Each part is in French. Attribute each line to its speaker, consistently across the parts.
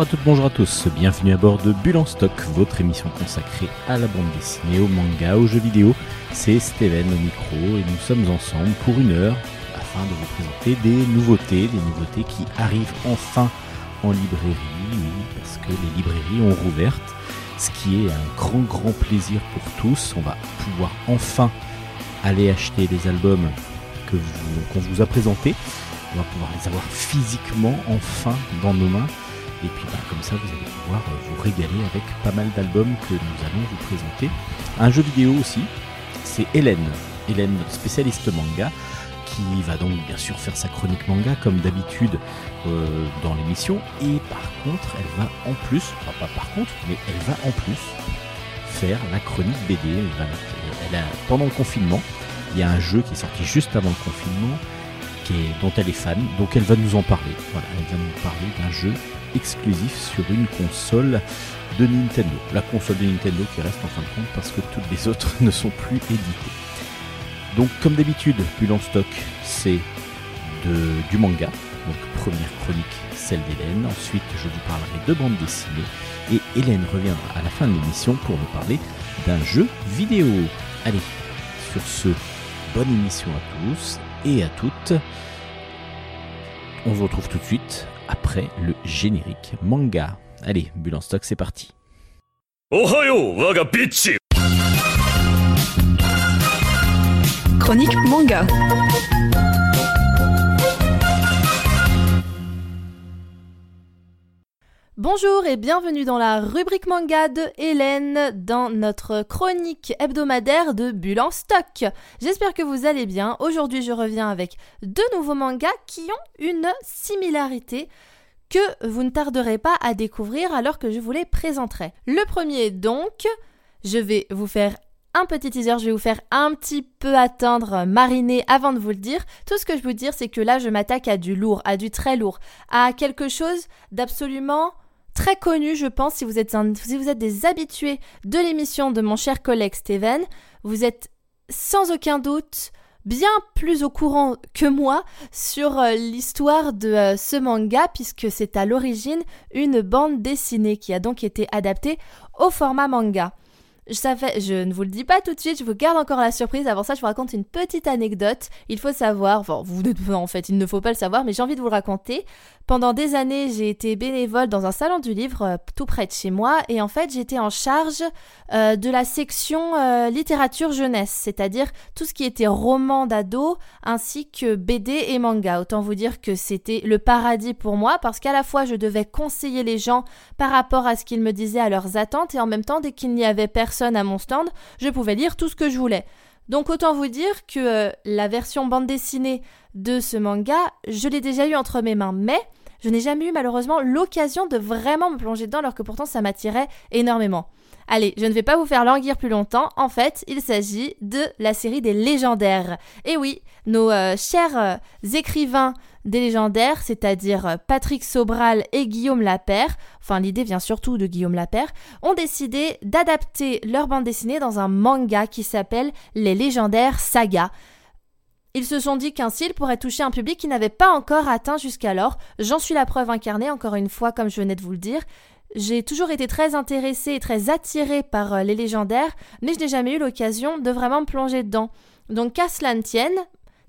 Speaker 1: Bonjour à toutes, bonjour à tous, bienvenue à bord de Bulle en stock, votre émission consacrée à la bande dessinée, au manga, aux jeux vidéo. C'est Steven au micro et nous sommes ensemble pour une heure afin de vous présenter des nouveautés, des nouveautés qui arrivent enfin en librairie, oui, parce que les librairies ont rouvert, ce qui est un grand grand plaisir pour tous. On va pouvoir enfin aller acheter les albums qu'on vous a présentés. On va pouvoir les avoir physiquement enfin dans nos mains. Et puis bah, comme ça, vous allez pouvoir euh, vous régaler avec pas mal d'albums que nous allons vous présenter. Un jeu vidéo aussi, c'est Hélène. Hélène, spécialiste manga, qui va donc bien sûr faire sa chronique manga comme d'habitude euh, dans l'émission. Et par contre, elle va en plus, enfin pas par contre, mais elle va en plus faire la chronique BD. Elle va- elle a- pendant le confinement, il y a un jeu qui est sorti juste avant le confinement, dont elle est fan, donc elle va nous en parler. Voilà, elle va nous parler d'un jeu exclusif sur une console de Nintendo. La console de Nintendo qui reste en fin de compte parce que toutes les autres ne sont plus éditées. Donc comme d'habitude, Bulle en stock, c'est du manga. Donc première chronique, celle d'Hélène. Ensuite, je vous parlerai de bande dessinée. Et Hélène reviendra à la fin de l'émission pour nous parler d'un jeu vidéo. Allez, sur ce, bonne émission à tous et à toutes. On se retrouve tout de suite après le générique manga. Allez, bulle en stock, c'est parti.
Speaker 2: Ohayo, waga
Speaker 3: Chronique manga.
Speaker 4: Bonjour et bienvenue dans la rubrique manga de Hélène dans notre chronique hebdomadaire de Bulle en stock. J'espère que vous allez bien. Aujourd'hui, je reviens avec deux nouveaux mangas qui ont une similarité que vous ne tarderez pas à découvrir alors que je vous les présenterai. Le premier donc, je vais vous faire un petit teaser, je vais vous faire un petit peu attendre, mariner avant de vous le dire. Tout ce que je veux dire, c'est que là, je m'attaque à du lourd, à du très lourd, à quelque chose d'absolument très connu, je pense, si vous êtes, des habitués de l'émission de mon cher collègue Steven. Vous êtes sans aucun doute bien plus au courant que moi sur euh, l'histoire de euh, ce manga, puisque c'est à l'origine une bande dessinée qui a donc été adaptée au format manga. Je, ne vous le dis pas tout de suite, je vous garde encore la surprise. Avant ça, je vous raconte une petite anecdote. Il faut savoir, enfin, vous n'êtes en fait, il ne faut pas le savoir, mais j'ai envie de vous le raconter. Pendant des années, j'ai été bénévole dans un salon du livre euh, tout près de chez moi, et en fait, j'étais en charge euh, de la section euh, littérature jeunesse, c'est-à-dire tout ce qui était roman d'ado, ainsi que BD et manga. Autant vous dire que c'était le paradis pour moi, parce qu'à la fois, je devais conseiller les gens par rapport à ce qu'ils me disaient à leurs attentes, et en même temps, dès qu'il n'y avait personne à mon stand, je pouvais lire tout ce que je voulais. Donc autant vous dire que euh, la version bande dessinée de ce manga, je l'ai déjà eu entre mes mains, mais je n'ai jamais eu malheureusement l'occasion de vraiment me plonger dedans alors que pourtant ça m'attirait énormément. Allez, je ne vais pas vous faire languir plus longtemps. En fait, il s'agit de la série des légendaires. Et oui, nos euh, chers euh, écrivains des légendaires, c'est-à-dire euh, Patrick Sobral et Guillaume Lapère, enfin l'idée vient surtout de Guillaume Lapère, ont décidé d'adapter leur bande dessinée dans un manga qui s'appelle Les légendaires sagas. Ils se sont dit qu'ainsi ils pourraient toucher un public qui n'avait pas encore atteint jusqu'alors. J'en suis la preuve incarnée, encore une fois, comme je venais de vous le dire. J'ai toujours été très intéressée et très attirée par euh, les légendaires, mais je n'ai jamais eu l'occasion de vraiment me plonger dedans. Donc qu'à cela ne tienne,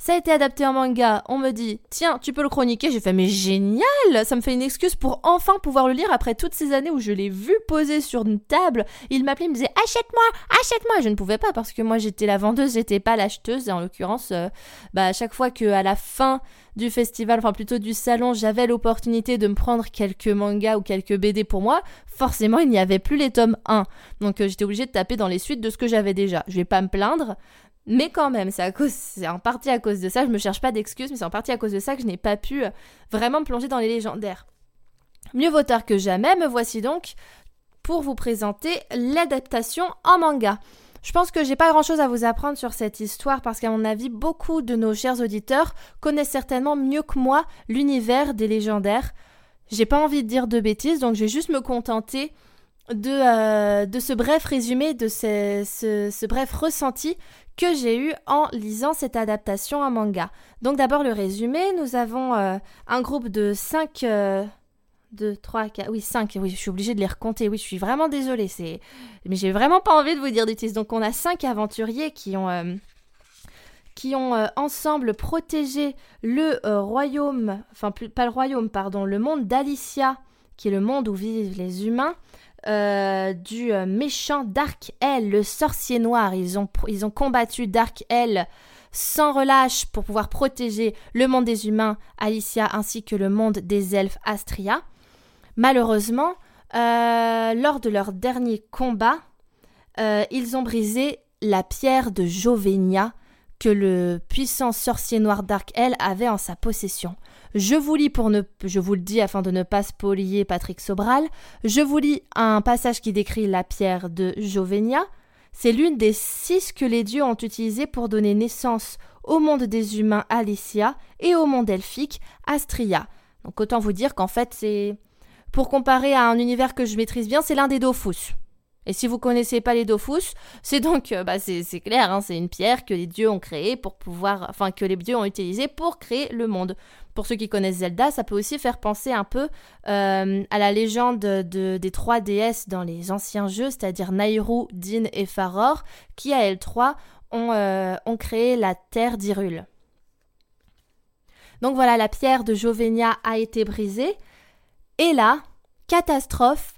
Speaker 4: ça a été adapté en manga, on me dit tiens tu peux le chroniquer, j'ai fait mais génial, ça me fait une excuse pour enfin pouvoir le lire après toutes ces années où je l'ai vu poser sur une table, il m'appelait, il me disait achète-moi, achète-moi, je ne pouvais pas parce que moi j'étais la vendeuse, j'étais pas l'acheteuse, et en l'occurrence, euh, bah à chaque fois que à la fin du festival, enfin plutôt du salon, j'avais l'opportunité de me prendre quelques mangas ou quelques BD pour moi, forcément il n'y avait plus les tomes 1. Donc euh, j'étais obligée de taper dans les suites de ce que j'avais déjà. Je vais pas me plaindre, mais quand même, c'est en partie à cause de ça. Je me cherche pas d'excuses, mais c'est en partie à cause de ça que je n'ai pas pu euh, vraiment me plonger dans les légendaires. Mieux vaut tard que jamais, me voici donc pour vous présenter l'adaptation en manga. Je pense que j'ai pas grand chose à vous apprendre sur cette histoire parce qu'à mon avis, beaucoup de nos chers auditeurs connaissent certainement mieux que moi l'univers des légendaires. J'ai pas envie de dire de bêtises, donc je vais juste me contenter de, euh, ce bref résumé, de ce bref ressenti que j'ai eu en lisant cette adaptation en manga. Donc d'abord le résumé, nous avons euh, un groupe de 5 2, 3, 4, oui, 5. Oui, je suis obligée de les recompter. Oui, je suis vraiment désolée. Mais j'ai vraiment pas envie de vous dire bêtises. Donc, on a 5 aventuriers qui ont, euh, qui ont euh, ensemble protégé le royaume, enfin, pas le royaume, pardon, le monde d'Alicia, qui est le monde où vivent les humains, du méchant Dark L, le sorcier noir. Ils ont, combattu Dark L sans relâche pour pouvoir protéger le monde des humains, Alicia, ainsi que le monde des elfes, Astria. Malheureusement, euh, lors de leur dernier combat, euh, ils ont brisé la pierre de Jovenia que le puissant sorcier noir Dark Hell avait en sa possession. Je vous lis je vous le dis afin de ne pas spolier Patrick Sobral, je vous lis un passage qui décrit la pierre de Jovenia. C'est l'une des six que les dieux ont utilisées pour donner naissance au monde des humains Alicia et au monde elfique Astria. Donc autant vous dire qu'en fait c'est pour comparer à un univers que je maîtrise bien, c'est l'un des Dofus. Et si vous connaissez pas les Dofus, c'est donc, euh, bah c'est clair, hein, c'est une pierre que les dieux ont créée pour pouvoir, enfin que les dieux ont utilisée pour créer le monde. Pour ceux qui connaissent Zelda, ça peut aussi faire penser un peu euh, à la légende de, des trois déesses dans les anciens jeux, c'est-à-dire Nairu, Din et Faror, qui à elles trois ont, euh, créé la terre d'Irule. Donc voilà, la pierre de Jovenia a été brisée. Et là, catastrophe,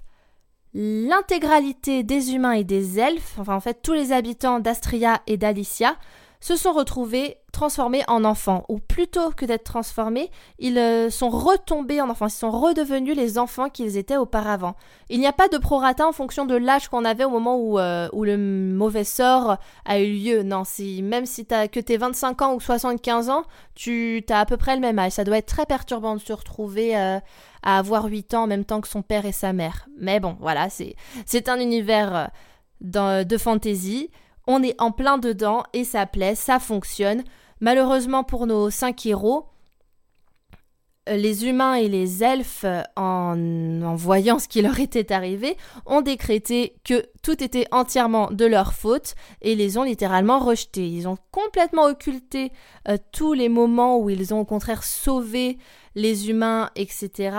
Speaker 4: l'intégralité des humains et des elfes, enfin en fait tous les habitants d'Astria et d'Alicia, se sont retrouvés transformés en enfants, ou plutôt que d'être transformés, ils euh, sont retombés en enfants, ils sont redevenus les enfants qu'ils étaient auparavant. Il n'y a pas de prorata en fonction de l'âge qu'on avait au moment où, euh, où le mauvais sort a eu lieu. Non, même si as, que tu 25 ans ou 75 ans, tu as à peu près le même âge. Ça doit être très perturbant de se retrouver euh, à avoir 8 ans en même temps que son père et sa mère. Mais bon, voilà, c'est un univers de fantaisie. On est en plein dedans et ça plaît, ça fonctionne. Malheureusement pour nos cinq héros, euh, les humains et les elfes, en, voyant ce qui leur était arrivé, ont décrété que tout était entièrement de leur faute et les ont littéralement rejetés. Ils ont complètement occulté euh, tous les moments où ils ont au contraire sauvé les humains, etc.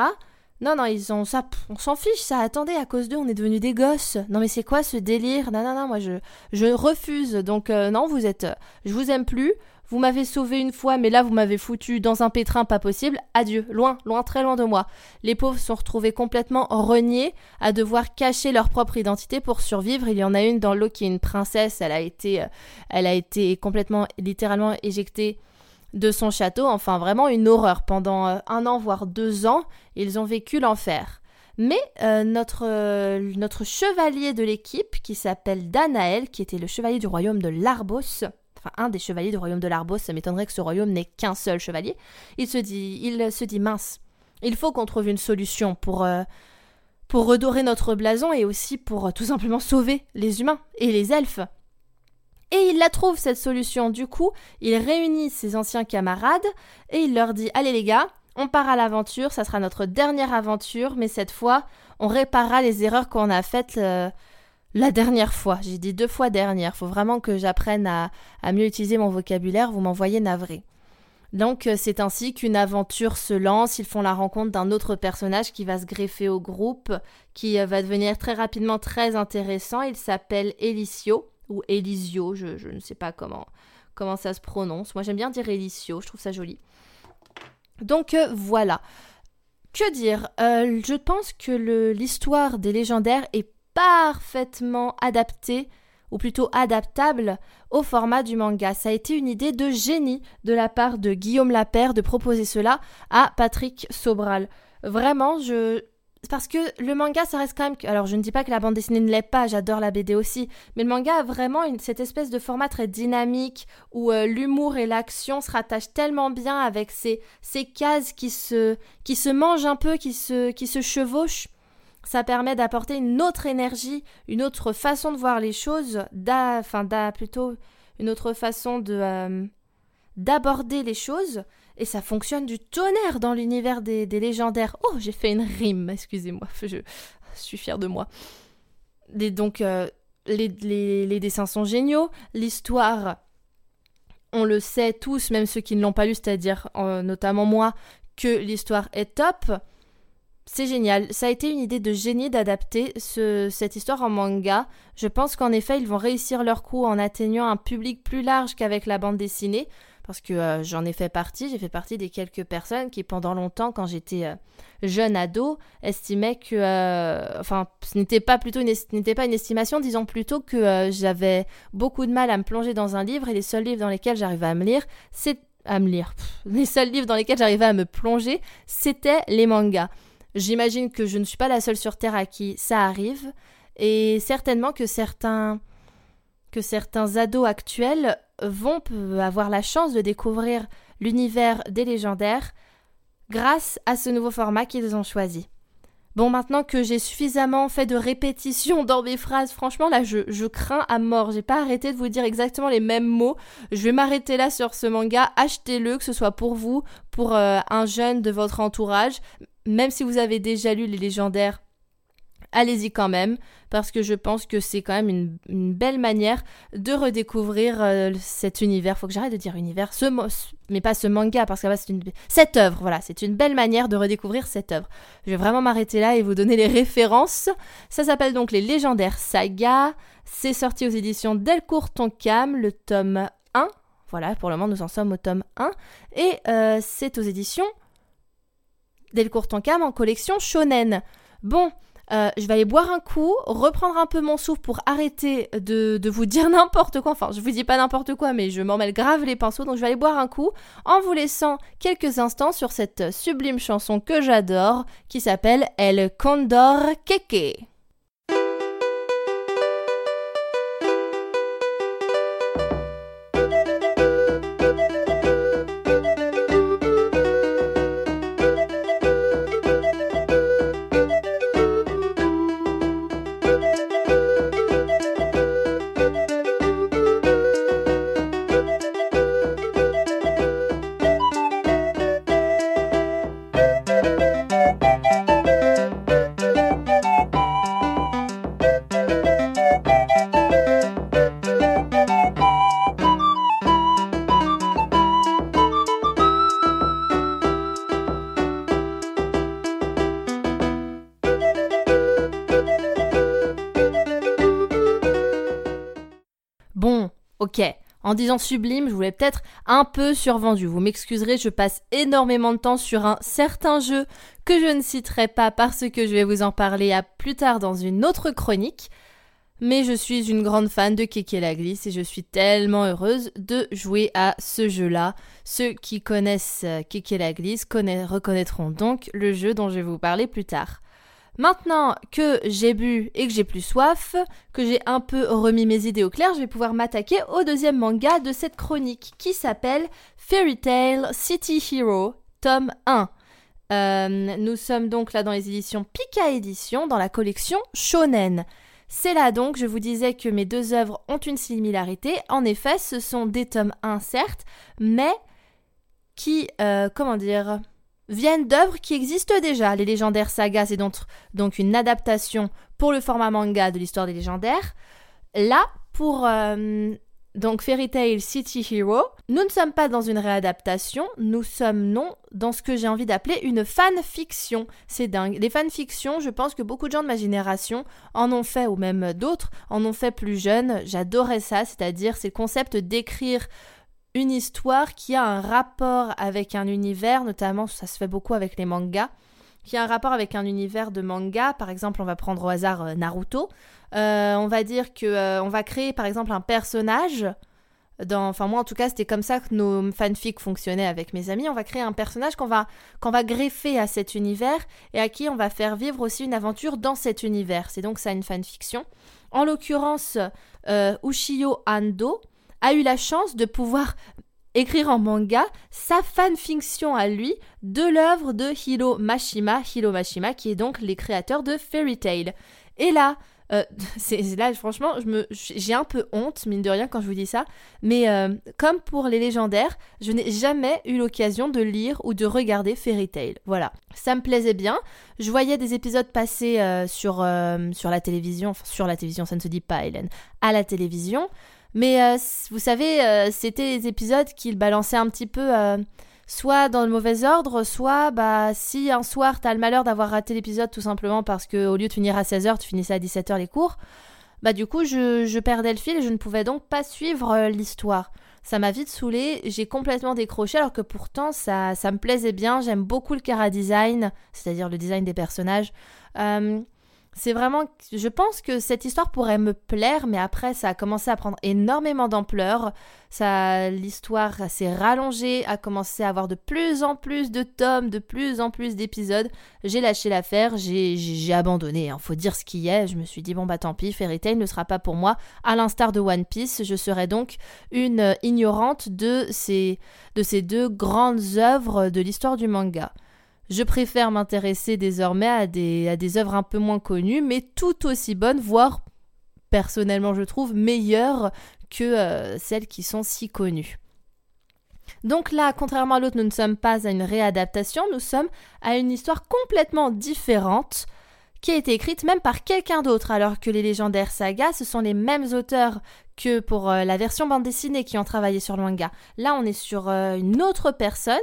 Speaker 4: Non, non, ils ont ça, on s'en fiche, ça. Attendez, à cause d'eux, on est devenus des gosses. Non, mais c'est quoi ce délire? Non, non, non, moi je, refuse. Donc, euh, non, vous êtes, je vous aime plus. Vous m'avez sauvé une fois, mais là vous m'avez foutu dans un pétrin pas possible. Adieu, loin, loin, très loin de moi. Les pauvres sont retrouvés complètement reniés à devoir cacher leur propre identité pour survivre. Il y en a une dans l'eau qui est une princesse. Elle a été, euh, elle a été complètement, littéralement éjectée de son château, enfin vraiment une horreur. Pendant euh, un an, voire deux ans, ils ont vécu l'enfer. Mais euh, notre, euh, notre chevalier de l'équipe, qui s'appelle Danaël, qui était le chevalier du royaume de Larbos, enfin un des chevaliers du royaume de Larbos, ça m'étonnerait que ce royaume n'ait qu'un seul chevalier, il se dit, il se dit mince, il faut qu'on trouve une solution pour, pour redorer notre blason et aussi pour tout simplement sauver les humains et les elfes. Et il la trouve cette solution. Du coup, il réunit ses anciens camarades et il leur dit Allez les gars, on part à l'aventure, ça sera notre dernière aventure, mais cette fois, on réparera les erreurs qu'on a faites euh, la dernière fois. J'ai dit deux fois dernière. Faut vraiment que j'apprenne à, mieux utiliser mon vocabulaire. Vous m'envoyez navré. Donc euh, c'est ainsi qu'une aventure se lance, ils font la rencontre d'un autre personnage qui va se greffer au groupe, qui euh, va devenir très rapidement très intéressant, il s'appelle Elicio ou Elisio, je, ne sais pas comment, comment ça se prononce. Moi j'aime bien dire Elisio, je trouve ça joli. Donc euh, voilà. Que dire? Euh, Je pense que l'histoire des légendaires est parfaitement adaptée, ou plutôt adaptable, au format du manga. Ça a été une idée de génie de la part de Guillaume Lapère de proposer cela à Patrick Sobral. Vraiment, je, parce que le manga, ça reste quand même. Alors, je ne dis pas que la bande dessinée ne l'est pas, j'adore la BD aussi, mais le manga a vraiment cette espèce de format très dynamique où euh, l'humour et l'action se rattachent tellement bien avec ces, ces cases qui se, qui se mangent un peu, qui se, qui se chevauchent. Ça permet d'apporter une autre énergie, une autre façon de voir les choses, enfin, plutôt une autre façon de. Euh, d'aborder les choses et ça fonctionne du tonnerre dans l'univers des, légendaires. Oh, j'ai fait une rime, excusez-moi, je, suis fière de moi. donc, euh, les, dessins sont géniaux, l'histoire, on le sait tous, même ceux qui ne l'ont pas lu, c'est-à-dire euh, notamment moi, que l'histoire est top. c'est génial. Ça a été une idée de génie d'adapter ce, cette histoire en manga. Je pense qu'en effet, ils vont réussir leur coup en atteignant un public plus large qu'avec la bande dessinée. Parce que euh, j'en ai fait partie, j'ai fait partie des quelques personnes qui, pendant longtemps, quand j'étais euh, jeune ado, estimaient que. euh, enfin, ce n'était pas plutôt une, n'était pas une estimation, disons plutôt que j'avais beaucoup de mal à me plonger dans un livre et les seuls livres dans lesquels j'arrivais à me lire, c'est. à me lire. Les seuls livres dans lesquels j'arrivais à me plonger, c'était les mangas. J'imagine que je ne suis pas la seule sur Terre à qui ça arrive, et certainement que certains, que certains ados actuels vont avoir la chance de découvrir l'univers des légendaires grâce à ce nouveau format qu'ils ont choisi. Bon, maintenant que j'ai suffisamment fait de répétitions dans mes phrases, franchement, là, je, je crains à mort. J'ai pas arrêté de vous dire exactement les mêmes mots. Je vais m'arrêter là sur ce manga. Achetez-le, que ce soit pour vous, pour euh, un jeune de votre entourage. Même si vous avez déjà lu les légendaires, allez-y quand même, parce que je pense que c'est quand même une, belle manière de redécouvrir euh, cet univers. Faut que j'arrête de dire univers, mais pas ce manga, parce que c'est une cette œuvre. Voilà, c'est une belle manière de redécouvrir cette œuvre. Je vais vraiment m'arrêter là et vous donner les références. Ça s'appelle donc les légendaires sagas. C'est sorti aux éditions Delcourt Tonkam, le tome 1. Voilà, pour le moment, nous en sommes au tome 1. Et euh, c'est aux éditions Delcourt Tonkam en collection shonen. Bon, euh, je vais aller boire un coup, reprendre un peu mon souffle pour arrêter de, vous dire n'importe quoi. Enfin, je vous dis pas n'importe quoi, mais je m'en mêle grave les pinceaux. Donc, je vais aller boire un coup en vous laissant quelques instants sur cette sublime chanson que j'adore qui s'appelle El Condor Keke. En disant sublime, je voulais peut-être un peu survendu. Vous m'excuserez, je passe énormément de temps sur un certain jeu que je ne citerai pas parce que je vais vous en parler à plus tard dans une autre chronique. Mais je suis une grande fan de Keke la glisse et je suis tellement heureuse de jouer à ce jeu-là. Ceux qui connaissent euh, Keke la glisse connaît- reconnaîtront donc le jeu dont je vais vous parler plus tard. Maintenant que j'ai bu et que j'ai plus soif, que j'ai un peu remis mes idées au clair, je vais pouvoir m'attaquer au deuxième manga de cette chronique qui s'appelle Fairy Tail City Hero, tome 1. Euh, nous sommes donc là dans les éditions Pika Édition, dans la collection Shonen. C'est là donc, je vous disais que mes deux œuvres ont une similarité. En effet, ce sont des tomes 1 certes, mais qui, euh, comment dire, viennent d'œuvres qui existent déjà. Les légendaires sagas, c'est donc, donc une adaptation pour le format manga de l'histoire des légendaires. Là, pour euh, donc Fairy Tail City Hero, nous ne sommes pas dans une réadaptation, nous sommes non dans ce que j'ai envie d'appeler une fanfiction. C'est dingue. Les fanfictions, je pense que beaucoup de gens de ma génération en ont fait, ou même d'autres en ont fait plus jeunes. J'adorais ça, c'est-à-dire c'est le concept d'écrire une histoire qui a un rapport avec un univers, notamment ça se fait beaucoup avec les mangas, qui a un rapport avec un univers de manga. Par exemple, on va prendre au hasard euh, Naruto. Euh, on va dire que euh, on va créer par exemple un personnage. Enfin moi en tout cas c'était comme ça que nos fanfics fonctionnaient avec mes amis. On va créer un personnage qu'on va greffer à cet univers et à qui on va faire vivre aussi une aventure dans cet univers. C'est donc ça une fanfiction. En l'occurrence, Ushio Ando a eu la chance de pouvoir écrire en manga sa fanfiction à lui de l'œuvre de Hiro Mashima, Hiro Mashima qui est donc les créateurs de Fairy Tail. Et là, euh, là franchement, j'ai un peu honte mine de rien quand je vous dis ça, mais euh, comme pour les légendaires, je n'ai jamais eu l'occasion de lire ou de regarder Fairy Tail. Voilà, ça me plaisait bien. Je voyais des épisodes passer euh, sur la télévision, enfin sur la télévision, ça ne se dit pas, Hélène, à la télévision. Mais euh, vous savez, euh, c'était des épisodes qu'il balançait un petit peu euh, soit dans le mauvais ordre, soit bah si un soir t'as le malheur d'avoir raté l'épisode tout simplement parce que au lieu de finir à 16h, tu finissais à 17h les cours, bah du coup je, perdais le fil et je ne pouvais donc pas suivre l'histoire. Ça m'a vite saoulé, j'ai complètement décroché alors que pourtant ça, ça me plaisait bien, j'aime beaucoup le cara design, c'est-à-dire le design des personnages. C'est vraiment, je pense que cette histoire pourrait me plaire, mais après ça a commencé à prendre énormément d'ampleur. Ça, l'histoire s'est rallongée, a commencé à avoir de plus en plus de tomes, de plus en plus d'épisodes. J'ai lâché l'affaire, j'ai, abandonné. Il hein. faut dire ce qui est. Je me suis dit bon bah tant pis, Fairy Tail ne sera pas pour moi. À l'instar de One Piece, je serai donc une ignorante de ces, de ces deux grandes œuvres de l'histoire du manga. Je préfère m'intéresser désormais à des, œuvres un peu moins connues, mais tout aussi bonnes, voire personnellement je trouve meilleures que euh, celles qui sont si connues. Donc là, contrairement à l'autre, nous ne sommes pas à une réadaptation, nous sommes à une histoire complètement différente qui a été écrite même par quelqu'un d'autre, alors que les légendaires sagas, ce sont les mêmes auteurs que pour euh, la version bande dessinée qui ont travaillé sur le. Là, on est sur euh, une autre personne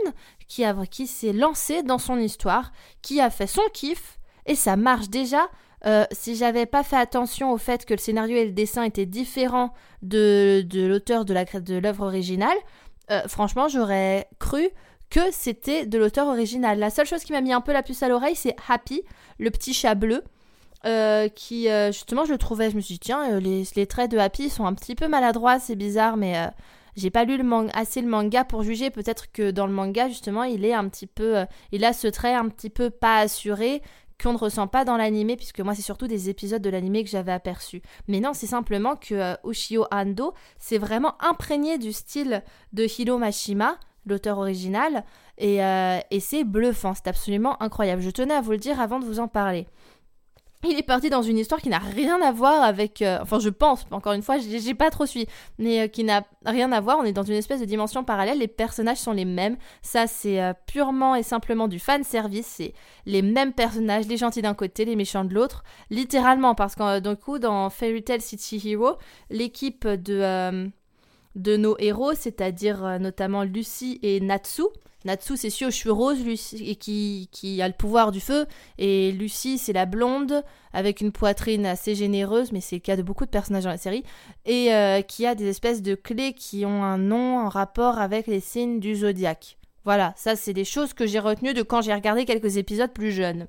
Speaker 4: qui, qui s'est lancée dans son histoire, qui a fait son kiff, et ça marche déjà. Euh, si j'avais pas fait attention au fait que le scénario et le dessin étaient différents de, de l'auteur de, la, de l'œuvre originale, franchement, j'aurais cru que c'était de l'auteur original. La seule chose qui m'a mis un peu la puce à l'oreille, c'est Happy, le petit chat bleu. Euh, qui euh, justement je le trouvais, je me suis dit tiens euh, les, traits de Happy sont un petit peu maladroits, c'est bizarre mais j'ai pas lu assez le manga pour juger, peut-être que dans le manga justement il est un petit peu il a ce trait un petit peu pas assuré qu'on ne ressent pas dans l'animé puisque moi c'est surtout des épisodes de l'animé que j'avais aperçus. Mais non, c'est simplement que Ushio Ando c'est vraiment imprégné du style de Hiro Mashima l'auteur original, euh, et, c'est bluffant, c'est absolument incroyable. Je tenais à vous le dire avant de vous en parler. Il est parti dans une histoire qui n'a rien à voir avec. Euh, enfin, je pense, encore une fois, j'ai pas trop suivi, mais euh, qui n'a rien à voir. On est dans une espèce de dimension parallèle. Les personnages sont les mêmes. Ça, c'est purement et simplement du fan service. C'est les mêmes personnages, les gentils d'un côté, les méchants de l'autre. Littéralement, parce que d'un coup, dans Fairy Tail City Hero, l'équipe de de nos héros, c'est-à-dire euh, notamment Lucie et Natsu. Natsu, c'est aux cheveux roses Lucie, et qui, a le pouvoir du feu. Et Lucie, c'est la blonde, avec une poitrine assez généreuse, mais c'est le cas de beaucoup de personnages dans la série. Et euh, qui a des espèces de clés qui ont un nom en rapport avec les signes du zodiaque. Voilà, ça, c'est des choses que j'ai retenues de quand j'ai regardé quelques épisodes plus jeunes.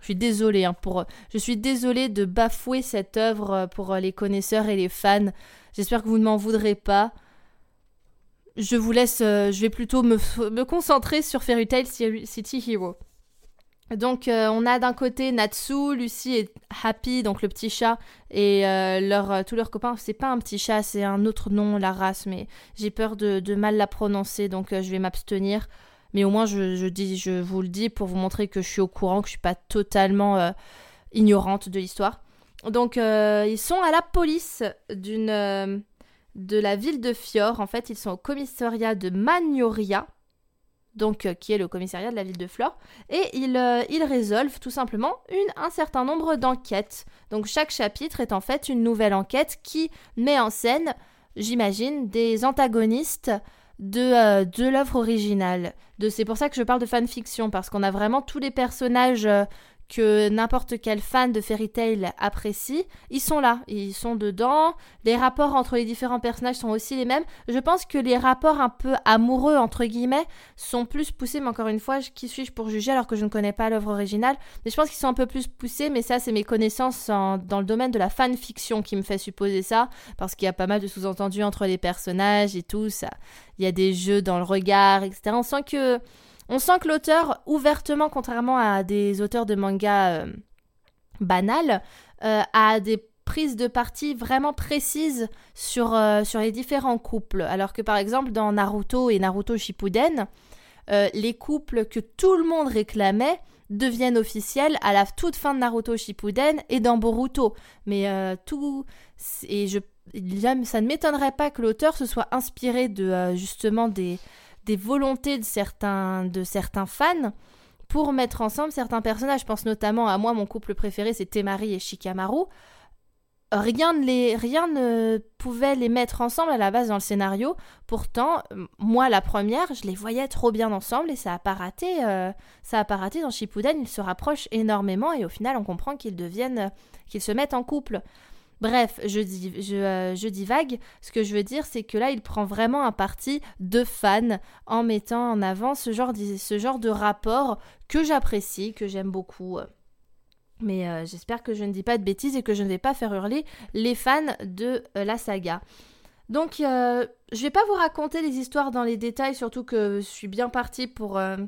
Speaker 4: Je suis désolée hein, pour, je suis désolée de bafouer cette œuvre pour les connaisseurs et les fans. J'espère que vous ne m'en voudrez pas. Je vous laisse, euh, je vais plutôt me, me, concentrer sur Fairy Tail City Hero. Donc euh, on a d'un côté Natsu, Lucie et Happy, donc le petit chat, et euh, leur, tous leurs copains. C'est pas un petit chat, c'est un autre nom, la race, mais j'ai peur de, de, mal la prononcer, donc je vais m'abstenir. Mais au moins je, je, dis, je vous le dis pour vous montrer que je suis au courant, que je suis pas totalement ignorante de l'histoire. Donc euh, ils sont à la police d'une euh, de la ville de Fior. En fait, ils sont au commissariat de Magnoria, donc euh, qui est le commissariat de la ville de Flore, et ils, ils résolvent tout simplement une, un certain nombre d'enquêtes. Donc chaque chapitre est en fait une nouvelle enquête qui met en scène, j'imagine, des antagonistes de, de l'œuvre originale. C'est pour ça que je parle de fanfiction, parce qu'on a vraiment tous les personnages que n'importe quel fan de Fairy Tail apprécie, ils sont là, ils sont dedans. Les rapports entre les différents personnages sont aussi les mêmes. Je pense que les rapports un peu amoureux entre guillemets sont plus poussés, mais encore une fois, qui suis-je pour juger alors que je ne connais pas l'œuvre originale? Mais je pense qu'ils sont un peu plus poussés, mais ça c'est mes connaissances dans le domaine de la fanfiction qui me fait supposer ça, parce qu'il y a pas mal de sous-entendus entre les personnages et tout ça. Il y a des jeux dans le regard, etc. On sent que on sent que l'auteur, ouvertement, contrairement à des auteurs de manga euh, banals, euh, a des prises de parti vraiment précises sur, euh, sur les différents couples. Alors que par exemple dans Naruto et Naruto Shippuden, les couples que tout le monde réclamait deviennent officiels à la toute fin de Naruto Shippuden et dans Boruto. Mais tout et je ça ne m'étonnerait pas que l'auteur se soit inspiré de justement des des volontés de certains, de certains fans pour mettre ensemble certains personnages. Je pense notamment à moi, mon couple préféré, c'est Temari et Shikamaru. rien ne, les, rien ne pouvait les mettre ensemble à la base dans le scénario. Pourtant, moi, la première, je les voyais trop bien ensemble et ça a pas raté. euh, ça a pas raté dans Shippuden. Ils se rapprochent énormément et au final, on comprend qu'ils deviennent, qu'ils se mettent en couple. Bref, je, dis, euh, je divague. Ce que je veux dire, c'est que là, il prend vraiment un parti de fan en mettant en avant ce genre, de- rapport que j'apprécie, que j'aime beaucoup. Mais euh, j'espère que je ne dis pas de bêtises et que je ne vais pas faire hurler les fans de euh, la saga. Donc, euh, je vais pas vous raconter les histoires dans les détails, surtout que je suis bien partie pour, je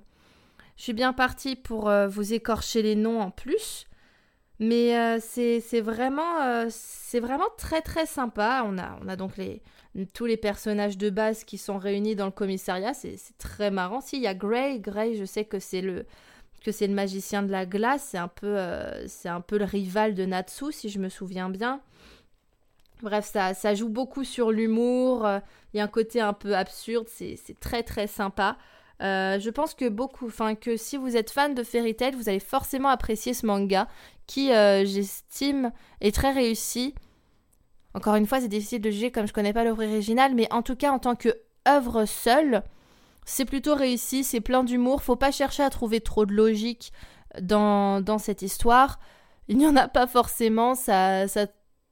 Speaker 4: suis bien partie pour vous écorcher les noms en plus. Mais euh, c'est vraiment, euh, vraiment très très sympa. On a, on a donc les, tous les personnages de base qui sont réunis dans le commissariat. C'est très marrant. Si, il y a Gray. Gray, je sais que c'est le, que c'est le magicien de la glace. C'est un, peu, euh, c'est un peu le rival de Natsu, si je me souviens bien. Bref, ça, ça joue beaucoup sur l'humour. Il y a un côté un peu absurde. C'est très très sympa. Je pense que beaucoup, enfin que si vous êtes fan de Fairy Tail, vous allez forcément apprécier ce manga qui, euh, j'estime, est très réussi. Encore une fois, c'est difficile de juger comme je connais pas l'œuvre originale, mais en tout cas en tant que œuvre seule, c'est plutôt réussi, c'est plein d'humour. Faut pas chercher à trouver trop de logique dans, dans cette histoire. Il n'y en a pas forcément, ça, ça,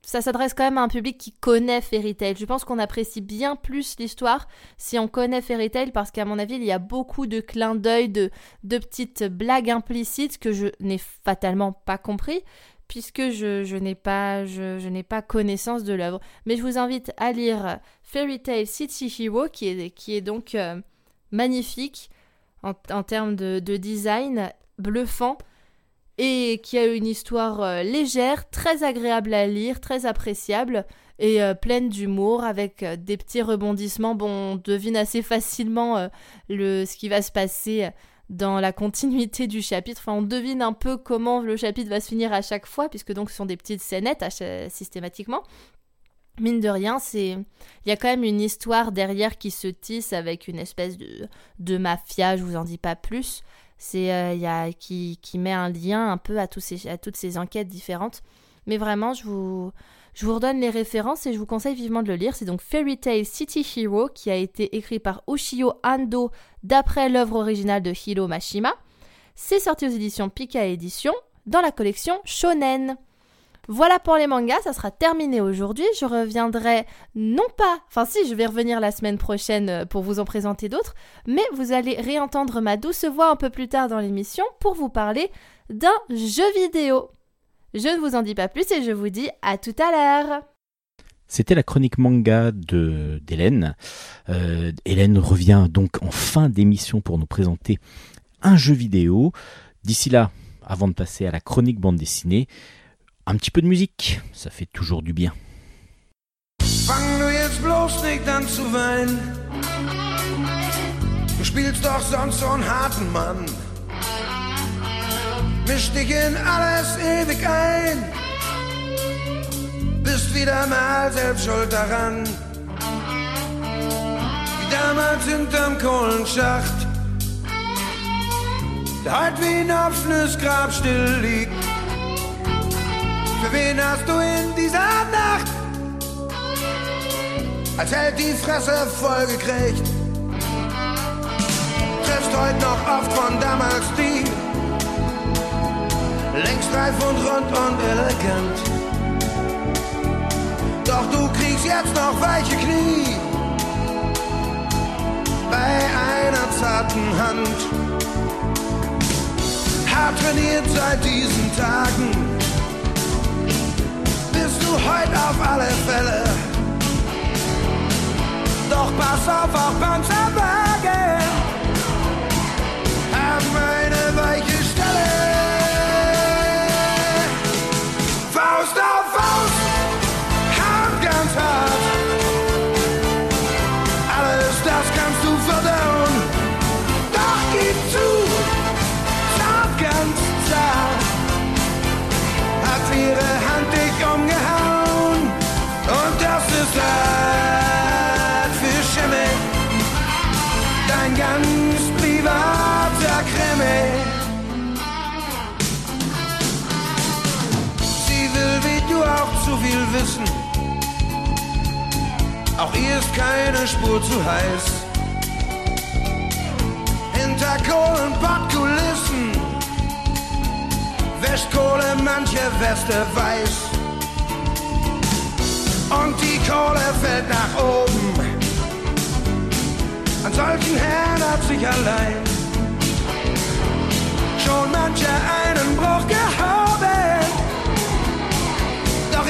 Speaker 4: ça s'adresse quand même à un public qui connaît Fairy Tail. Je pense qu'on apprécie bien plus l'histoire si on connaît Fairy Tail parce qu'à mon avis, il y a beaucoup de clins d'œil, de, petites blagues implicites que je n'ai fatalement pas compris puisque je, n'ai pas, connaissance de l'œuvre. Mais je vous invite à lire Fairy Tail City Hero qui est, qui est donc euh, magnifique en, termes de design, bluffant et qui a une histoire euh, légère, très agréable à lire, très appréciable et euh, pleine d'humour avec euh, des petits rebondissements. Bon, on devine assez facilement le, ce qui va se passer dans la continuité du chapitre. Enfin, on devine un peu comment le chapitre va se finir à chaque fois, puisque donc ce sont des petites scénettes systématiquement. Mine de rien, c'est il y a quand même une histoire derrière qui se tisse avec une espèce de, de mafia, je vous en dis pas plus. C'est euh, qui, qui met un lien un peu à, tous ces, à toutes ces enquêtes différentes. Mais vraiment, je vous, je vous redonne les références et je vous conseille vivement de le lire. C'est donc Fairy Tail City Hero qui a été écrit par Ushio Ando d'après l'œuvre originale de Hiro Mashima. C'est sorti aux éditions Pika Édition dans la collection Shonen. Voilà pour les mangas, ça sera terminé aujourd'hui. Je reviendrai non pas, enfin si, je vais revenir la semaine prochaine euh, pour vous en présenter d'autres, mais vous allez réentendre ma douce voix un peu plus tard dans l'émission pour vous parler d'un jeu vidéo. Je ne vous en dis pas plus et je vous dis à tout à l'heure.
Speaker 1: C'était la chronique manga d'Hélène. Euh, Hélène revient donc en fin d'émission pour nous présenter un jeu vidéo. D'ici là, avant de passer à la chronique bande dessinée, un petit peu de musique, ça fait toujours du bien.
Speaker 5: Fang du jetzt bloß nicht an zu weinen. Du spielst doch sonst so einen harten Mann. Misch dich in alles ewig ein. Bist wieder mal selbst schuld daran. Wie damals hinterm Kohlenschacht. Der heute wie ein offenes Grab still liegt. Für wen hast du in dieser Nacht als Held die Fresse voll gekriegt. Triffst heute noch oft von damals die, längst reif und rund und elegant. Doch du kriegst jetzt noch weiche Knie bei einer zarten Hand. Hart trainiert seit diesen Tagen, heute auf alle Fälle. Doch pass auf, auch Panzerwagen haben eine Du auch ihr ist keine Spur zu heiß. Hinter Kohlenpottkulissen wäscht Kohle manche Weste weiß. Und die Kohle fällt nach oben. An solchen Herren hat sich allein schon mancher einen Bruch gehaben.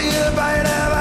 Speaker 5: feel right now.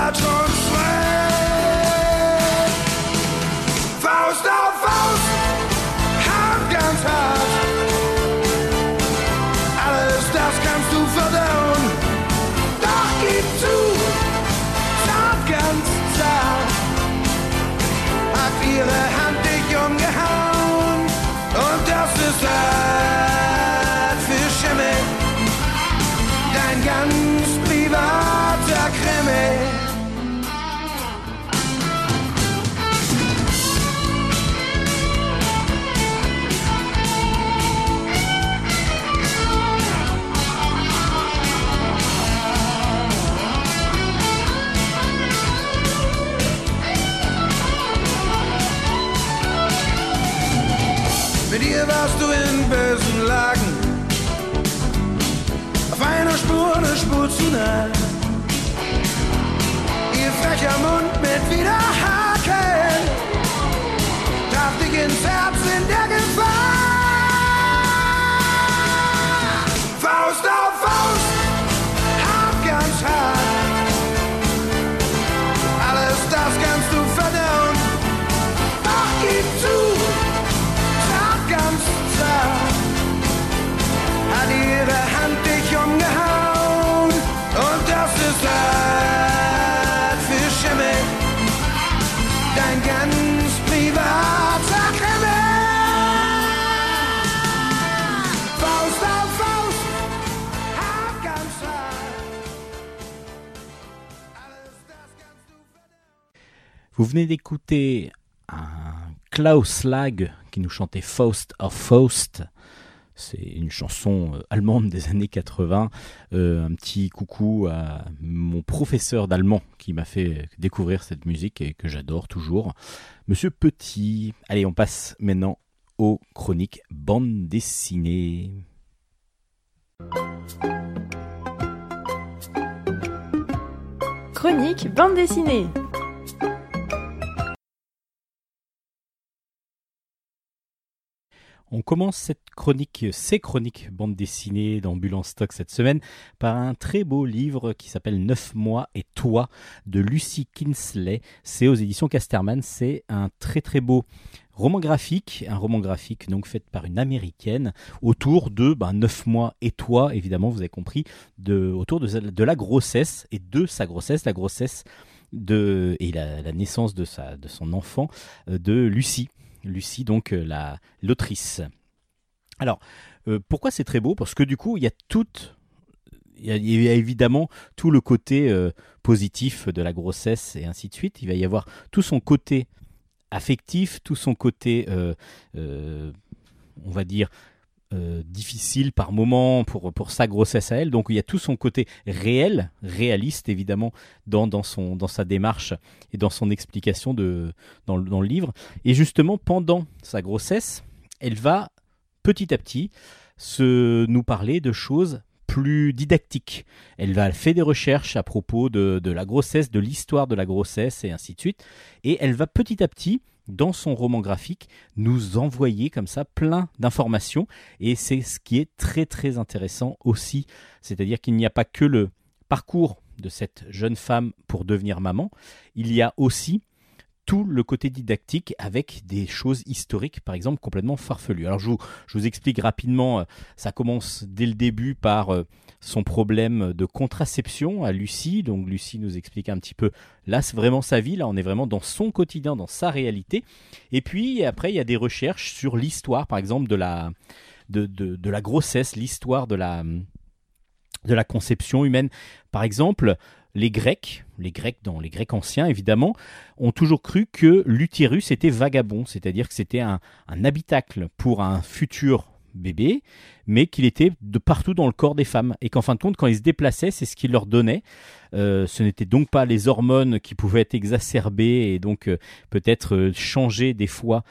Speaker 5: Himmel. Ihr frecher Mund mit Widerhall.
Speaker 1: Vous venez d'écouter un Klaus Lag qui nous chantait Faust of Faust. C'est une chanson euh, allemande des années 80. Euh, un petit coucou à mon professeur d'allemand qui m'a fait découvrir cette musique et que j'adore toujours. Monsieur Petit. Allez, on passe maintenant aux chroniques bande dessinée.
Speaker 3: Chronique bande dessinée.
Speaker 1: On commence cette chronique, ces chroniques bande dessinée d'Ambulance Stock cette semaine par un très beau livre qui s'appelle Neuf mois et toi de Lucy Kinsley. C'est aux éditions Casterman. C'est un très très beau roman graphique, un roman graphique donc fait par une américaine autour de ben, 9 mois et toi, évidemment, vous avez compris, de, autour de, la grossesse et de sa grossesse, la grossesse de, et la, la naissance de, sa, de son enfant, euh, de Lucie. Lucie, donc euh, la l'autrice. Alors, euh, pourquoi c'est très beau? Parce que du coup, il y a toute, il y a, évidemment tout le côté euh, positif de la grossesse et ainsi de suite. Il va y avoir tout son côté affectif, tout son côté, on va dire, euh, difficile par moment pour, pour sa grossesse à elle. Donc il y a tout son côté réel, réaliste évidemment, dans, dans, son, dans sa démarche et dans son explication de, dans, le- livre. Et justement, pendant sa grossesse, elle va petit à petit se nous parler de choses plus didactiques. Elle va faire des recherches à propos de, de la grossesse, de l'histoire de la grossesse et ainsi de suite. Et elle va petit à petit, dans son roman graphique, nous envoyer comme ça plein d'informations. Et c'est ce qui est très très intéressant aussi. C'est-à-dire qu'il n'y a pas que le parcours de cette jeune femme pour devenir maman, il y a aussi tout le côté didactique avec des choses historiques, par exemple, complètement farfelues. Alors je vous, je vous explique rapidement, euh, ça commence dès le début par euh, son problème de contraception à Lucie. Donc Lucie nous explique un petit peu, là c'est vraiment sa vie, là on est vraiment dans son quotidien, dans sa réalité. Et puis après il y a des recherches sur l'histoire, par exemple, de la, de, de, de la grossesse, l'histoire de la, de la conception humaine. Par exemple, les Grecs, les Grecs dans les Grecs anciens évidemment, ont toujours cru que l'utérus était vagabond, c'est-à-dire que c'était un, habitacle pour un futur bébé, mais qu'il était de partout dans le corps des femmes. Et qu'en fin de compte, quand ils se déplaçaient, c'est ce qu'il leur donnait. Euh, ce n'était donc pas les hormones qui pouvaient être exacerbées et donc euh, peut-être euh, changer des fois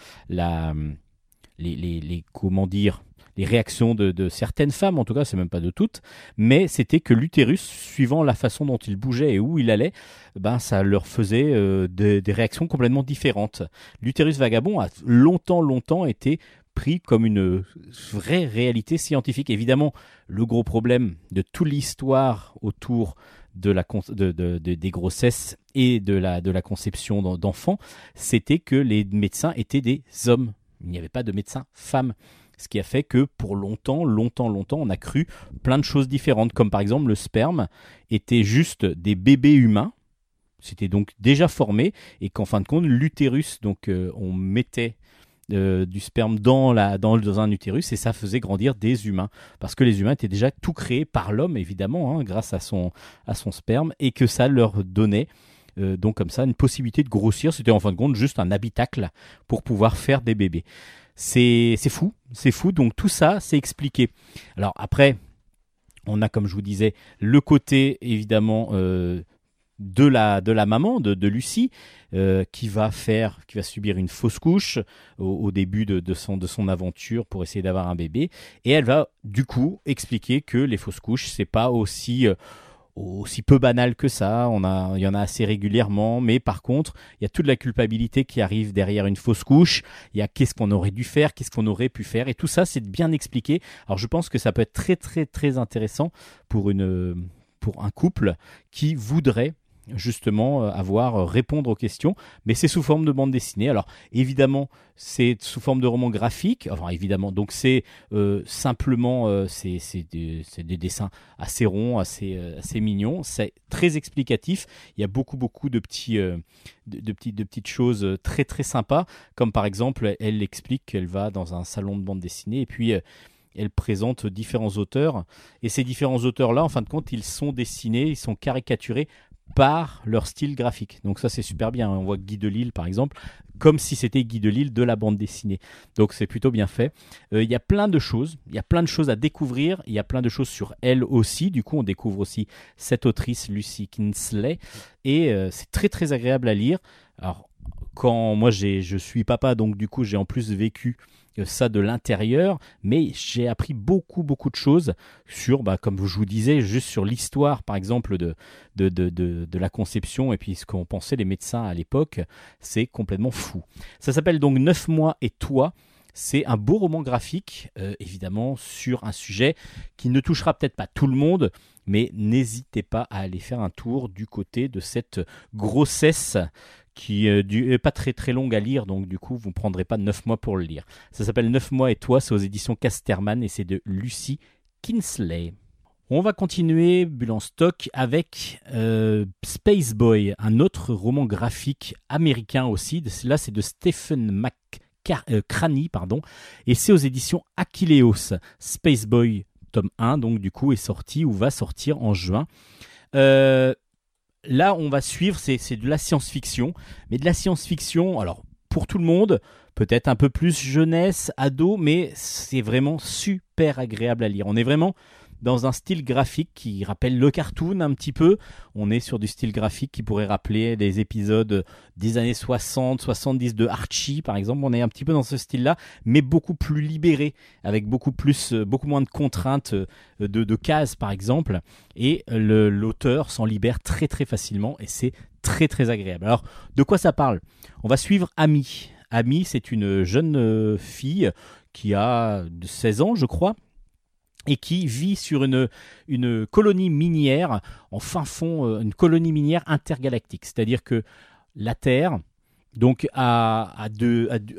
Speaker 1: les- comment dire, les réactions de, certaines femmes, en tout cas, c'est même pas de toutes, mais c'était que l'utérus, suivant la façon dont il bougeait et où il allait, ben ça leur faisait euh, des, réactions complètement différentes. L'utérus vagabond a longtemps, longtemps été pris comme une vraie réalité scientifique. Évidemment, le gros problème de toute l'histoire autour des grossesses et de la, conception d'en- d'enfants, c'était que les médecins étaient des hommes. Il n'y avait pas de médecins femmes. Ce qui a fait que pour longtemps, longtemps, longtemps, on a cru plein de choses différentes, comme par exemple le sperme était juste des bébés humains. C'était donc déjà formé et qu'en fin de compte, l'utérus, donc euh, on mettait euh, du sperme dans, un utérus et ça faisait grandir des humains. Parce que les humains étaient déjà tout créés par l'homme, évidemment, hein, grâce à son, à son sperme, et que ça leur donnait euh, donc comme ça une possibilité de grossir. C'était en fin de compte juste un habitacle pour pouvoir faire des bébés. C'est fou, c'est fou. Donc tout ça, c'est expliqué. Alors après, on a, comme je vous disais, le côté évidemment euh, de la de la maman, de, Lucie, euh, qui va faire, qui va subir une fausse couche au, au début de, de son de son aventure pour essayer d'avoir un bébé, et elle va du coup expliquer que les fausses couches, c'est pas aussi euh, aussi peu banal que ça. On a, il y en a assez régulièrement, mais par contre, il y a toute la culpabilité qui arrive derrière une fausse couche. Il y a qu'est-ce qu'on aurait dû faire, qu'est-ce qu'on aurait pu faire, et tout ça, c'est bien expliqué. Alors, je pense que ça peut être très, très, très intéressant pour une, pour un couple qui voudrait justement euh, avoir euh, répondre aux questions mais c'est sous forme de bande dessinée. Alors évidemment c'est sous forme de roman graphique enfin évidemment donc c'est euh, simplement c'est c'est des, dessins assez ronds assez assez mignons. C'est très explicatif. Il y a beaucoup beaucoup de petits de, de petites choses très très sympas. Comme par exemple elle, explique qu'elle va dans un salon de bande dessinée et puis elle présente différents auteurs. Et ces différents auteurs là en fin de compte ils sont dessinés ils sont caricaturés par leur style graphique. Donc ça c'est super bien. On voit Guy Delisle par exemple, comme si c'était Guy Delisle de la bande dessinée. Donc c'est plutôt bien fait. Euh, Il y a plein de choses, il y a plein de choses à découvrir. Il y a plein de choses sur elle aussi. Du coup on découvre aussi cette autrice Lucy Kinsley et euh, c'est très très agréable à lire. Alors quand moi je suis papa donc du coup j'ai en plus vécu ça de l'intérieur, mais j'ai appris beaucoup beaucoup de choses sur, bah, comme je vous disais, juste sur l'histoire par exemple de, de, de, de, de la conception et puis ce qu'ont pensé les médecins à l'époque, c'est complètement fou. Ça s'appelle donc 9 mois et toi. C'est un beau roman graphique, euh, évidemment, sur un sujet qui ne touchera peut-être pas tout le monde, mais n'hésitez pas à aller faire un tour du côté de cette grossesse qui euh, du- est pas très très longue à lire, donc du coup vous ne prendrez pas 9 mois pour le lire. Ça s'appelle 9 mois et toi, c'est aux éditions Casterman et c'est de Lucy Kinsley. On va continuer, bulle en stock, avec euh, Space Boy, un autre roman graphique américain aussi. Là, c'est de Stephen McCranie, pardon, et c'est aux éditions Achilleos. Space Boy, tome 1, donc du coup, est sorti ou va sortir en juin. Euh, là, on va suivre, c'est de la science-fiction, mais de la science-fiction, alors pour tout le monde, peut-être un peu plus jeunesse, ado, mais c'est vraiment super agréable à lire. On est vraiment dans un style graphique qui rappelle le cartoon un petit peu. On est sur du style graphique qui pourrait rappeler des épisodes des années 60, 70 de Archie par exemple. On est un petit peu dans ce style-là, mais beaucoup plus libéré, avec beaucoup plus, euh, beaucoup moins de contraintes euh, de, cases par exemple. Et l'auteur s'en libère très très facilement et c'est très très agréable. Alors, de quoi ça parle? On va suivre Amy. Amy, c'est une jeune euh, fille qui a 16 ans, je crois, et qui vit sur une, colonie minière en fin fond, euh, une colonie minière intergalactique. C'est-à-dire que la Terre donc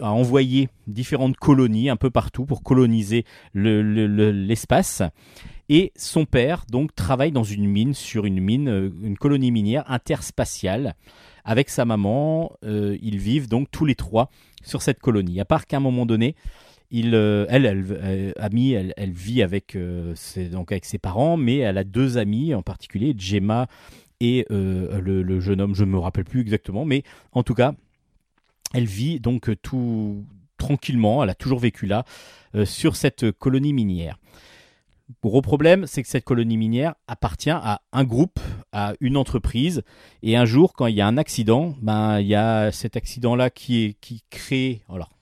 Speaker 1: envoyé différentes colonies un peu partout pour coloniser le- le- le- l'espace. et son père donc travaille dans une mine, sur une mine, euh, une colonie minière interspatiale. Avec sa maman, euh, ils vivent donc tous les trois sur cette colonie. À part qu'à un moment donné, euh, elle, elle, euh, elle, elle vit avec, euh, ses, donc avec ses parents, mais elle a deux amis en particulier, Gemma et le, jeune homme, je ne me rappelle plus exactement, mais en tout cas, elle vit donc tout, tranquillement, elle a toujours vécu là, sur cette colonie minière. Gros problème, c'est que cette colonie minière appartient à un groupe, à une entreprise, et un jour, quand il y a un accident, ben il y a cet accident-là qui qui crée, alors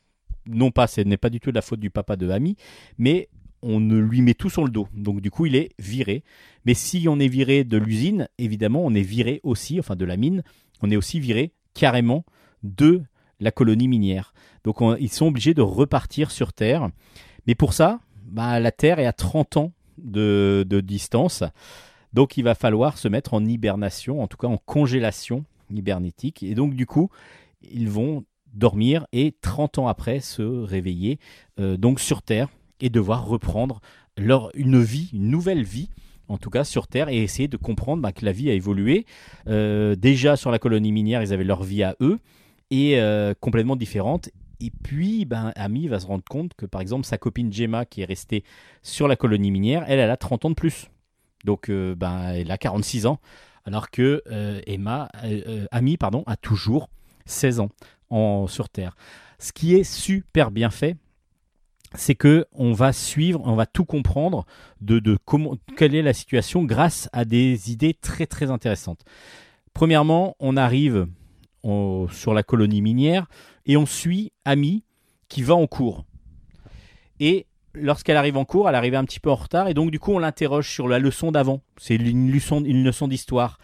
Speaker 1: non pas, ce n'est pas du tout la faute du papa de Ami, mais on lui met tout sur le dos. Donc du coup, il est viré. Mais si on est viré de l'usine, évidemment, on est viré aussi, enfin de la mine, on est aussi viré carrément de la colonie minière. Donc on- ils sont obligés de repartir sur Terre. Mais pour ça, bah, la Terre est à 30 ans de, de distance. Donc il va falloir se mettre en hibernation, en tout cas en congélation hibernétique. Et donc du coup, ils vont dormir et 30 ans après se réveiller euh, donc sur Terre et devoir reprendre leur, une vie, une nouvelle vie en tout cas sur Terre et essayer de comprendre bah, que la vie a évolué. Euh, déjà sur la colonie minière, ils avaient leur vie à eux et euh, complètement différente. Et puis, ben, Ami va se rendre compte que, par exemple, sa copine Gemma, qui est restée sur la colonie minière, elle, elle a 30 ans de plus. Donc, ben, elle a 46 ans, alors que Emma, Ami, pardon, a toujours 16 ans sur Terre. Ce qui est super bien fait, c'est que on va suivre, on va tout comprendre de, comment, quelle est la situation grâce à des idées très très intéressantes. Premièrement, on arrive sur la colonie minière et on suit Ami qui va en cours. Et lorsqu'elle arrive en cours, elle arrive un petit peu en retard et donc du coup on l'interroge sur la leçon d'avant. C'est une leçon, une leçon d'histoire.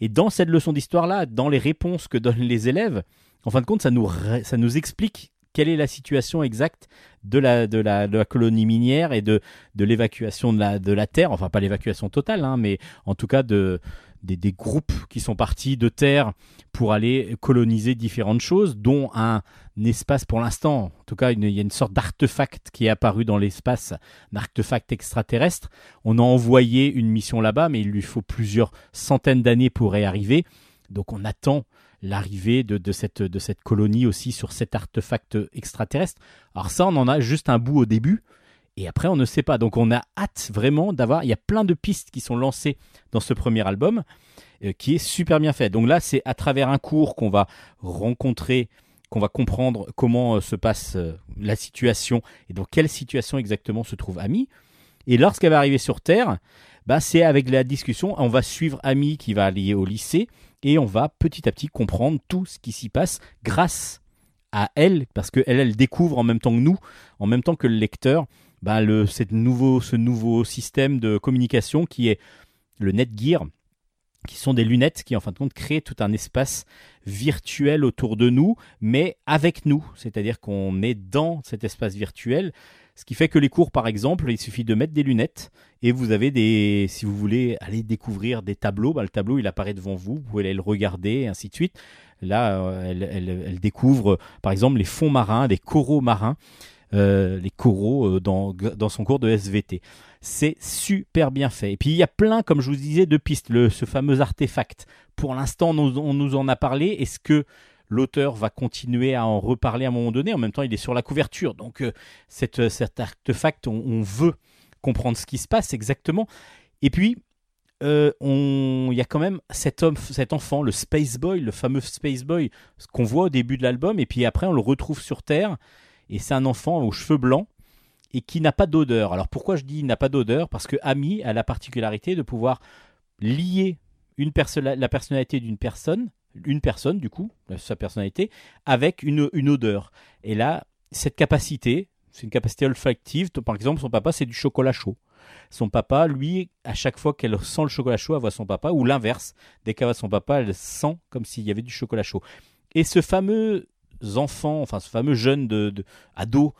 Speaker 1: Et dans cette leçon d'histoire-là, dans les réponses que donnent les élèves, en fin de compte, ça nous, explique quelle est la situation exacte de la, colonie minière et de, l'évacuation de la, Terre. Enfin, pas l'évacuation totale, hein, mais en tout cas de, des, groupes qui sont partis de Terre pour aller coloniser différentes choses, dont un espace pour l'instant, en tout cas il y a une sorte d'artefact qui est apparu dans l'espace, un artefact extraterrestre. On a envoyé une mission là-bas, mais il lui faut plusieurs centaines d'années pour y arriver. Donc on attend l'arrivée de, cette colonie aussi sur cet artefact extraterrestre. Alors ça, on en a juste un bout au début, et après on ne sait pas. Donc on a hâte vraiment d'avoir, il y a plein de pistes qui sont lancées dans ce premier album, euh, qui est super bien fait. Donc là, c'est à travers un cours qu'on va rencontrer, qu'on va comprendre comment euh, se passe euh, la situation, et dans quelle situation exactement se trouve Ami. Et lorsqu'elle va arriver sur Terre, bah, c'est avec la discussion, on va suivre Ami qui va aller au lycée, et on va petit à petit comprendre tout ce qui s'y passe grâce à elle, parce qu'elle, elle découvre en même temps que nous, en même temps que le lecteur, bah, cette nouveau, ce nouveau système de communication qui est le Netgear, qui sont des lunettes qui en fin de compte créent tout un espace virtuel autour de nous, mais avec nous, c'est-à-dire qu'on est dans cet espace virtuel, ce qui fait que les cours, par exemple, il suffit de mettre des lunettes et vous avez des, si vous voulez aller découvrir des tableaux, bah, le tableau il apparaît devant vous, vous pouvez aller le regarder, et ainsi de suite. Là, euh, elle, découvre, par exemple, les fonds marins, des coraux marins, euh, les coraux euh, dans, dans son cours de SVT. C'est super bien fait. Et puis il y a plein, comme je vous disais, de pistes. Le, ce fameux artefact. Pour l'instant, on nous en a parlé. Est-ce que l'auteur va continuer à en reparler à un moment donné En même temps, il est sur la couverture. Donc euh, cette, cet artefact, on, veut comprendre ce qui se passe exactement. Et puis, euh, il y a quand même cet homme, cet enfant, le Space Boy, le fameux Space Boy, qu'on voit au début de l'album, et puis après on le retrouve sur Terre, et c'est un enfant aux cheveux blancs et qui n'a pas d'odeur. Alors pourquoi je dis n'a pas d'odeur? Parce que Ami a la particularité de pouvoir lier une la personnalité d'une personne, une personne du coup, sa personnalité, avec une, une odeur. Et là, cette capacité, c'est une capacité olfactive. Par exemple, son papa, c'est du chocolat chaud. Son papa, lui, à chaque fois qu'elle sent le chocolat chaud, elle voit son papa, ou l'inverse. Dès qu'elle voit son papa, elle sent comme s'il y avait du chocolat chaud. Et ce fameux enfant, enfin ce fameux jeune de, de- ado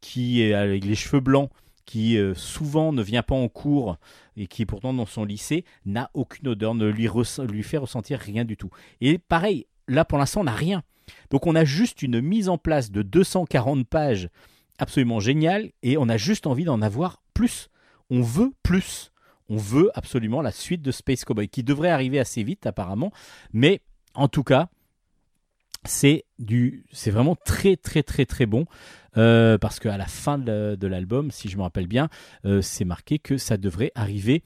Speaker 1: qui est avec les cheveux blancs, qui euh, souvent ne vient pas en cours et qui est pourtant dans son lycée, n'a aucune odeur, ne lui, fait ressentir rien du tout. Et pareil, là pour l'instant on n'a rien. Donc on a juste une mise en place de 240 pages absolument géniale et on a juste envie d'en avoir plus. On veut plus. On veut absolument la suite de Space Cowboy qui devrait arriver assez vite apparemment, mais en tout cas, c'est du, c'est vraiment très très très très bon euh, parce qu'à la fin de, l'album, si je me rappelle bien, euh, c'est marqué que ça devrait arriver.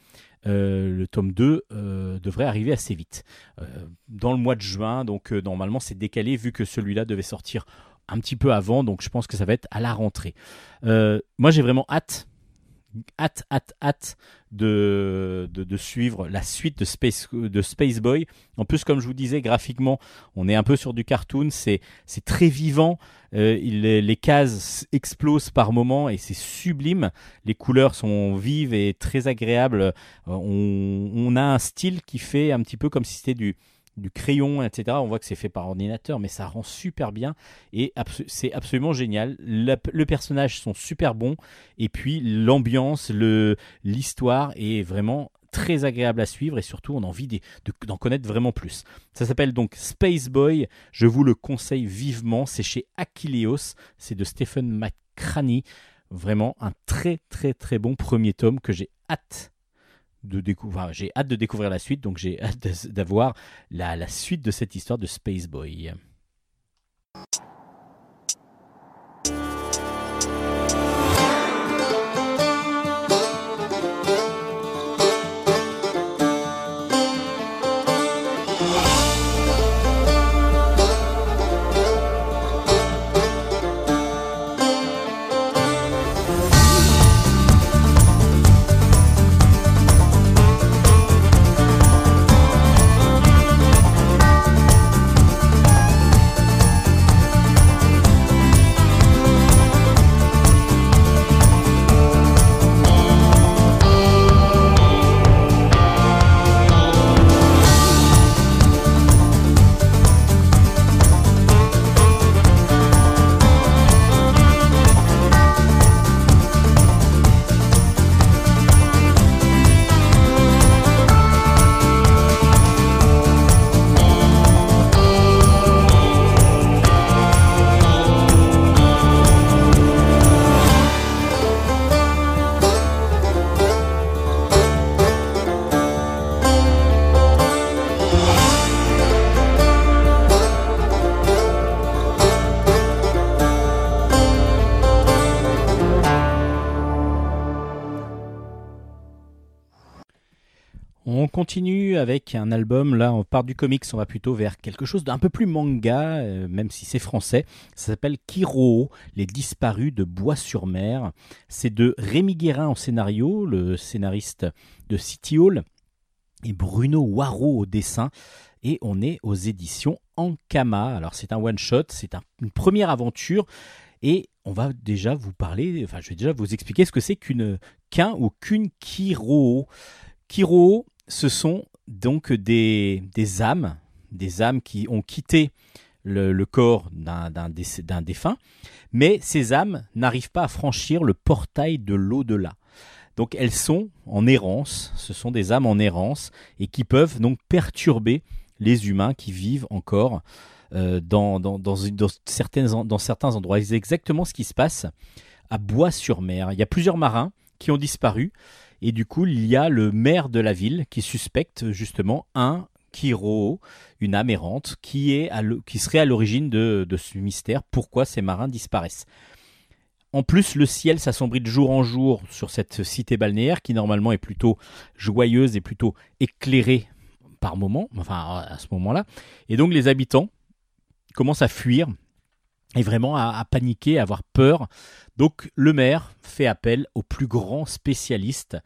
Speaker 1: euh, le tome 2 euh, devrait arriver assez vite. Dans le mois de juin, donc normalement c'est décalé vu que celui-là devait sortir un petit peu avant, donc je pense que ça va être à la rentrée. Moi, j'ai vraiment hâte, hâte, hâte, hâte de, de, de suivre la suite de Space, de Space Boy. En plus, comme je vous disais, graphiquement, on est un peu sur du cartoon, c'est très vivant. Euh, il- les, les cases explosent par moments et c'est sublime. Les couleurs sont vives et très agréables. Euh, On, on a un style qui fait un petit peu comme si c'était du, du crayon, etc. On voit que c'est fait par ordinateur, mais ça rend super bien. Et c'est absolument génial. La- le personnage sont super bons. Et puis l'ambiance, le l'histoire est vraiment très agréable à suivre. Et surtout on a envie d'en connaître vraiment plus. Ça s'appelle donc Space Boy, je vous le conseille vivement, c'est chez Achilleos, c'est de Stephen McCraney, vraiment un très très très bon premier tome que j'ai hâte j'ai hâte de découvrir la suite, donc j'ai hâte d'avoir la, la suite de cette histoire de Space Boy. Continue avec un album, là on part du comics, on va plutôt vers quelque chose d'un peu plus manga, euh, même si c'est français. Ça s'appelle Kiro, les disparus de Bois-sur-Mer. C'est de Rémi Guérin en scénario, le scénariste de City Hall, et Bruno Waro au dessin. Et on est aux éditions Ankama. Alors c'est un one-shot, c'est un- une première aventure. Et on va déjà vous parler, enfin je vais déjà vous expliquer ce que c'est qu'une qu'un ou qu'une Kiro. Kiro, ce sont donc des, âmes, des âmes qui ont quitté le, corps d'un défunt, mais ces âmes n'arrivent pas à franchir le portail de l'au-delà. Donc elles sont en errance, ce sont des âmes en errance et qui peuvent donc perturber les humains qui vivent encore euh, dans certains endroits. C'est exactement ce qui se passe à Bois-sur-Mer. Il y a plusieurs marins qui ont disparu et du coup, il y a le maire de la ville qui suspecte justement un Kiro, une âme qui serait à l'origine de, de ce mystère. Pourquoi ces marins disparaissent En plus, le ciel s'assombrit de jour en jour sur cette cité balnéaire qui normalement est plutôt joyeuse et plutôt éclairée par moment, enfin à ce moment-là. Et donc les habitants commencent à fuir et vraiment à, paniquer, à avoir peur. Donc le maire fait appel au plus grand spécialiste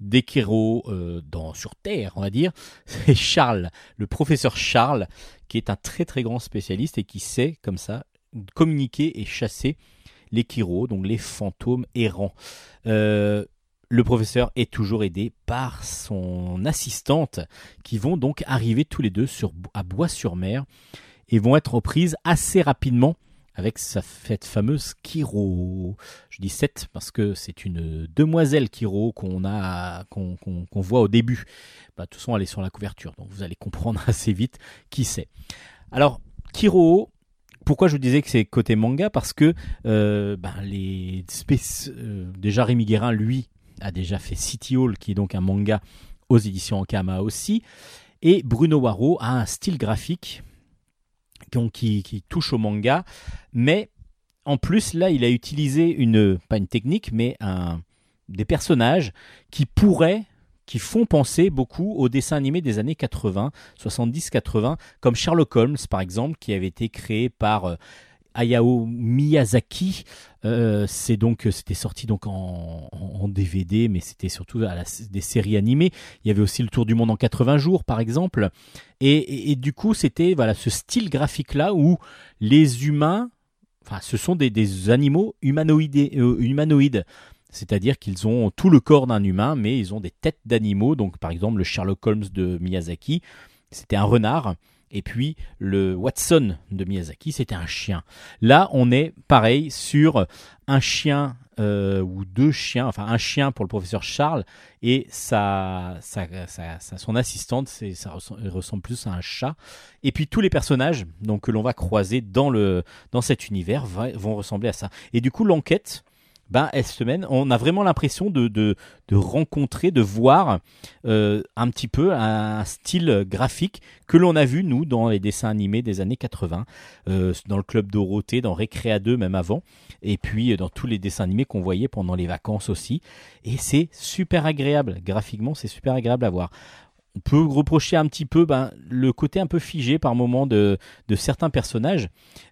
Speaker 1: des Kéros euh, dans, sur Terre, on va dire. C'est Charles, le professeur Charles, qui est un très très grand spécialiste et qui sait comme ça communiquer et chasser les Kéros, donc les fantômes errants. Euh, le professeur est toujours aidé par son assistante qui vont donc arriver tous les deux à Bois-sur-Mer et vont être reprises assez rapidement avec sa fête fameuse Kiro. Je dis 7 parce que c'est une demoiselle Kiro qu'on a qu'on voit au début. Bah, de toute façon, elle est sur la couverture, donc vous allez comprendre assez vite qui c'est. Alors, Kiro, pourquoi je vous disais que c'est côté manga? Parce que ben, les spéc- euh, déjà Rémi Guérin, lui, a déjà fait City Hall, qui est donc un manga aux éditions Ankama aussi. Et Bruno Waro a un style graphique qui, touche au manga, mais en plus, là, il a utilisé une, pas une technique, mais un, des personnages qui pourraient, qui font penser beaucoup aux dessins animés des années 80, 70-80, comme Sherlock Holmes, par exemple, qui avait été créé par euh, Hayao Miyazaki. Euh, c'est donc c'était sorti donc en, DVD, mais c'était surtout des séries animées. Il y avait aussi le Tour du monde en 80 jours, par exemple. Et, du coup, c'était voilà ce style graphique là où les humains, enfin, ce sont des, animaux euh, humanoïdes. C'est-à-dire qu'ils ont tout le corps d'un humain, mais ils ont des têtes d'animaux. Donc, par exemple, le Sherlock Holmes de Miyazaki, c'était un renard. Et puis, le Watson de Miyazaki, c'était un chien. Là, on est pareil sur un chien euh, ou deux chiens, enfin un chien pour le professeur Charles et sa, sa, sa- son assistante, c'est, ça ressemble, plus à un chat. Et puis tous les personnages donc, que l'on va croiser dans, le, dans cet univers vont ressembler à ça. Et du coup, l'enquête, ben, elle se mène, on a vraiment l'impression de, de, de rencontrer, de voir euh, un petit peu un style graphique que l'on a vu, nous, dans les dessins animés des années 80, euh, dans le Club Dorothée, dans Récréa 2, même avant, et puis euh, dans tous les dessins animés qu'on voyait pendant les vacances aussi. Et c'est super agréable, graphiquement, c'est super agréable à voir. On peut reprocher un petit peu ben, le côté un peu figé par moment de, certains personnages,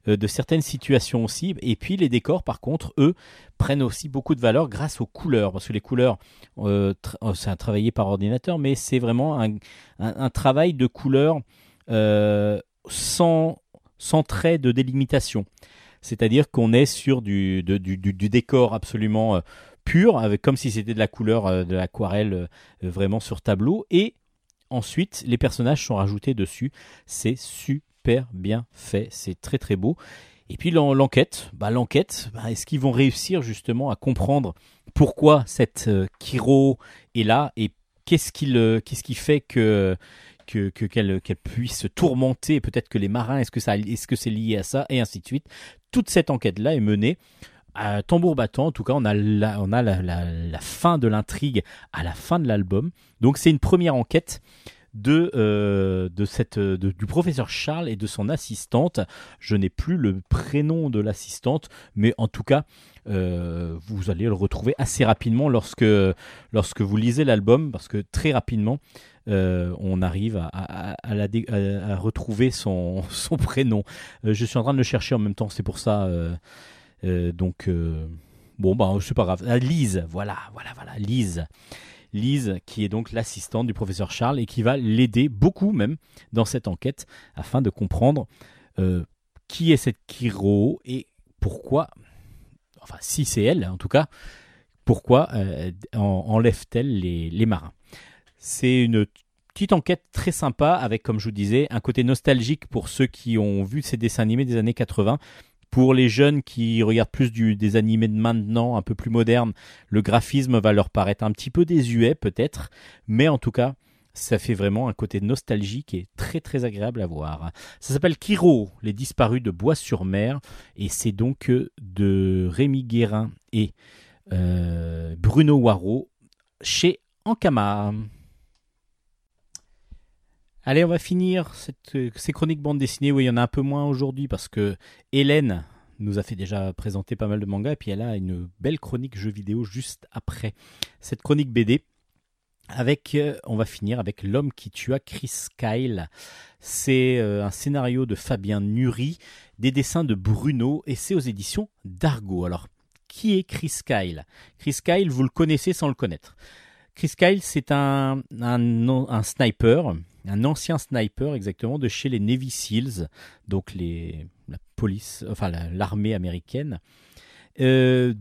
Speaker 1: euh, de certaines situations aussi. Et puis les décors, par contre, eux, prennent aussi beaucoup de valeur grâce aux couleurs. Parce que les couleurs, euh, euh, c'est un travaillé par ordinateur, mais c'est vraiment un, travail de couleurs euh, sans, trait de délimitation. C'est-à-dire qu'on est sur du, décor absolument pur, comme si c'était de la couleur de l'aquarelle vraiment sur tableau. Et ensuite, les personnages sont rajoutés dessus. C'est super bien fait, c'est très très beau. Et puis l'en- l'enquête, bah, l'enquête, bah, est-ce qu'ils vont réussir justement à comprendre pourquoi cette euh, Kiro est là et qu'est-ce qu'est-ce qui fait que que- que- qu'elle puisse se tourmenter? Peut-être que les marins est-ce que est-ce que c'est lié à ça? Et ainsi de suite. Toute cette enquête là est menée tambour battant en tout cas on a la, fin de l'intrigue à la fin de l'album donc c'est une première enquête euh, de du professeur Charles et de son assistante. Je n'ai plus le prénom de l'assistante, mais en tout cas, euh, vous allez le retrouver assez rapidement lorsque, lorsque vous lisez l'album, parce que très rapidement, euh, on arrive à, retrouver son, prénom. Je suis en train de le chercher en même temps, c'est pour ça. Euh, donc, euh, bon, bah, c'est pas grave. Ah, Lise, voilà, voilà, voilà, Lise. Lise, qui est donc l'assistante du professeur Charles et qui va l'aider beaucoup même dans cette enquête afin de comprendre euh, qui est cette Kiro et pourquoi, enfin si c'est elle en tout cas, pourquoi en- enlève-t-elle les, les marins. C'est une petite enquête très sympa avec, comme je vous disais, un côté nostalgique pour ceux qui ont vu ces dessins animés des années 80. Pour les jeunes qui regardent plus des animés de maintenant, un peu plus modernes, le graphisme va leur paraître un petit peu désuet peut-être, mais en tout cas, ça fait vraiment un côté nostalgique et très très agréable à voir. Ça s'appelle Kiro, les disparus de Bois-sur-Mer, et c'est donc euh, de Rémi Guérin et euh, Bruno Waro chez Ankama. Allez, on va finir euh, ces chroniques bande dessinée. Oui, il y en a un peu moins aujourd'hui parce que Hélène nous a fait déjà présenter pas mal de mangas et puis elle a une belle chronique jeux vidéo juste après cette chronique BD. Avec, euh, on va finir avec L'homme qui tua Chris Kyle. C'est euh, un scénario de Fabien Nury, des dessins de Bruno et c'est aux éditions d'Argo. Alors, qui est Chris Kyle? Chris Kyle, vous le connaissez sans le connaître. Chris Kyle, c'est un, sniper, un ancien sniper exactement de chez les Navy Seals, donc la police, enfin la- l'armée américaine. Euh,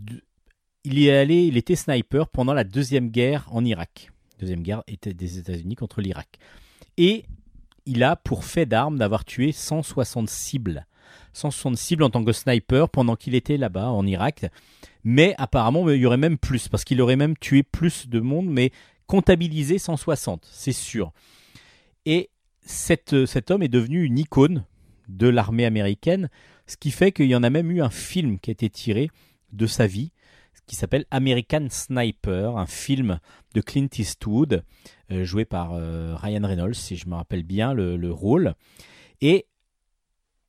Speaker 1: il est allé, il était sniper pendant la deuxième guerre en Irak. Deuxième guerre des États-Unis contre l'Irak. Et il a pour fait d'armes d'avoir tué 160 cibles. 160 cibles en tant que sniper pendant qu'il était là-bas en Irak. Mais apparemment, il y aurait même plus, parce qu'il aurait même tué plus de monde, mais comptabilisé 160, c'est sûr. Et cette- cet homme est devenu une icône de l'armée américaine, ce qui fait qu'il y en a même eu un film qui a été tiré de sa vie, qui s'appelle American Sniper, un film de Clint Eastwood, euh, joué par euh, Ryan Reynolds, si je me rappelle bien le, le rôle. Et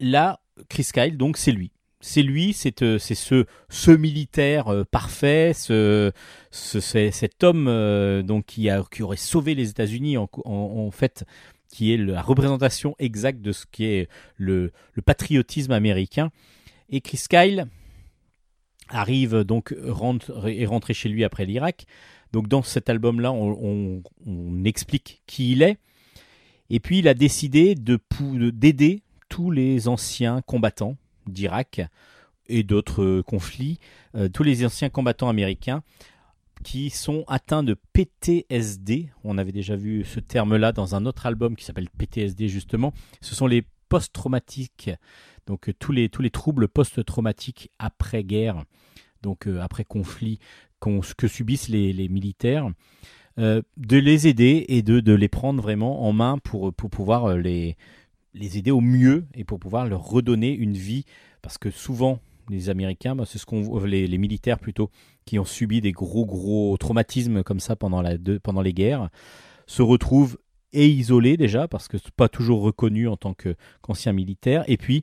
Speaker 1: là, Chris Kyle, donc c'est lui. C'est lui, c'est euh, ce, ce militaire euh, parfait, ce, cet homme euh, donc qui, aurait sauvé les États-Unis en, fait, qui est la représentation exacte de ce qui est le, patriotisme américain. Et Chris Kyle arrive donc rentre, est rentré chez lui après l'Irak. Donc dans cet album-là, on, explique qui il est. Et puis il a décidé de d'aider tous les anciens combattants d'Irak et d'autres conflits, euh, tous les anciens combattants américains qui sont atteints de PTSD. On avait déjà vu ce terme-là dans un autre album qui s'appelle PTSD justement. Ce sont les post-traumatiques, donc euh, tous les, tous les troubles post-traumatiques après-guerre, donc euh, après conflit que subissent les, militaires. Euh, de les aider et de, de, les prendre vraiment en main pour, pour pouvoir les, les aider au mieux et pour pouvoir leur redonner une vie. Parce que souvent, les Américains, bah, c'est ce qu'on les, les militaires plutôt, qui ont subi des gros gros traumatismes comme ça pendant, les guerres, se retrouvent et isolés déjà, parce que pas toujours reconnus en tant qu'anciens militaires, et puis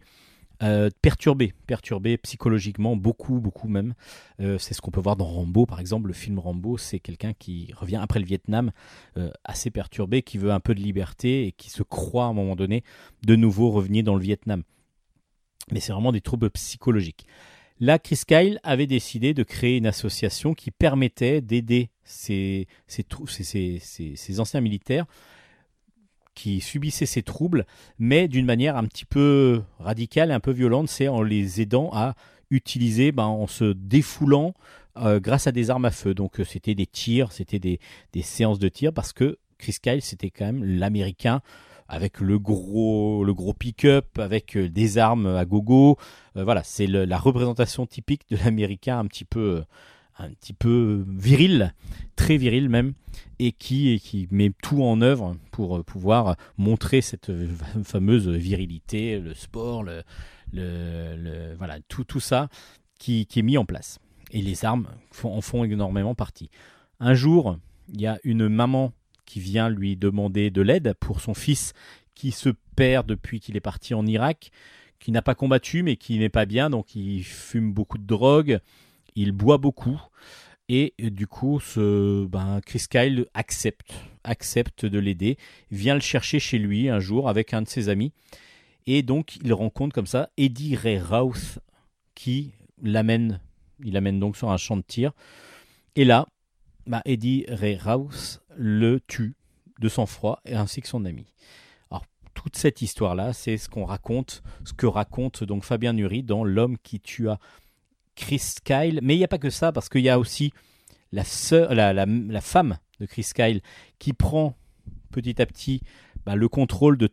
Speaker 1: euh, perturbés, perturbés psychologiquement, beaucoup, beaucoup même. Euh, c'est ce qu'on peut voir dans Rambo, par exemple. Le film Rambo, c'est quelqu'un qui revient après le Vietnam, euh, assez perturbé, qui veut un peu de liberté et qui se croit à un moment donné de nouveau revenir dans le Vietnam. Mais c'est vraiment des troubles psychologiques. Là, Chris Kyle avait décidé de créer une association qui permettait d'aider ces, ces, anciens militaires qui subissaient ces troubles, mais d'une manière un petit peu radicale un peu violente, c'est en les aidant à utiliser, ben, en se défoulant euh, grâce à des armes à feu. Donc euh, c'était des tirs, c'était des, séances de tir, parce que Chris Kyle, c'était quand même l'Américain avec le gros, le gros pick-up, avec euh, des armes à gogo. Voilà, c'est la représentation typique de l'américain un petit peu, un petit peu viril, très viril même, et qui, met tout en œuvre pour pouvoir montrer cette fameuse virilité, le sport, le, voilà, tout, tout ça qui, qui, est mis en place. Et les armes en font énormément partie. Un jour, il y a une maman qui vient lui demander de l'aide pour son fils qui se perd depuis qu'il est parti en Irak, qui n'a pas combattu mais qui n'est pas bien, donc il fume beaucoup de drogue, il boit beaucoup. Et du coup, ce, ben, Chris Kyle accepte, accepte de l'aider, vient le chercher chez lui un jour avec un de ses amis. Et donc, il rencontre comme ça Eddie Ray Rouse qui l'amène, il l'amène donc sur un champ de tir. Et là, bah, Eddie Ray Rouse le tue de sang-froid ainsi que son ami. Alors toute cette histoire-là, c'est ce qu'on raconte, ce que raconte donc Fabien Nury dans L'homme qui tua Chris Kyle. Mais il n'y a pas que ça, parce qu'il y a aussi la, la, femme de Chris Kyle qui prend petit à petit bah, le contrôle de,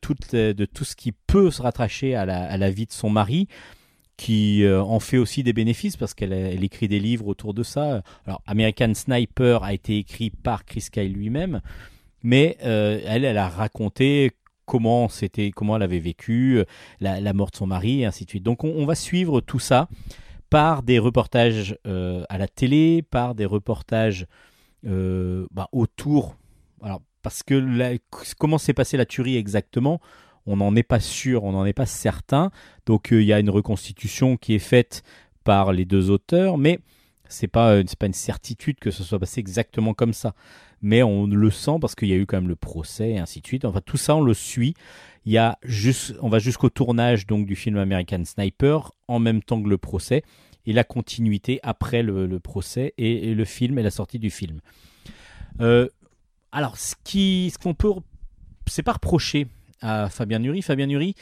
Speaker 1: de tout ce qui peut se rattacher à la, à la vie de son mari qui euh, en fait aussi des bénéfices parce qu'elle écrit des livres autour de ça. Alors American Sniper a été écrit par Chris Kyle lui-même, mais euh, elle, elle a raconté comment c'était, comment elle avait vécu euh, la, mort de son mari et ainsi de suite. Donc on, va suivre tout ça par des reportages à la télé, par des reportages bah, autour. Alors parce que comment s'est passée la tuerie exactement on n'en est pas sûr, on n'en est pas certain. Donc euh, il y a une reconstitution qui est faite par les deux auteurs, mais c'est pas euh, pas une certitude que ce soit passé exactement comme ça. Mais on le sent parce qu'il y a eu quand même le procès et ainsi de suite. Enfin tout ça on le suit. Il y a juste, on va jusqu'au tournage donc du film American Sniper en même temps que le procès et la continuité après le, procès et, le film et la sortie du film. Euh, alors ce qui, ce qu'on peut, c'est pas reprocher à Fabien Nury. Fabien Nury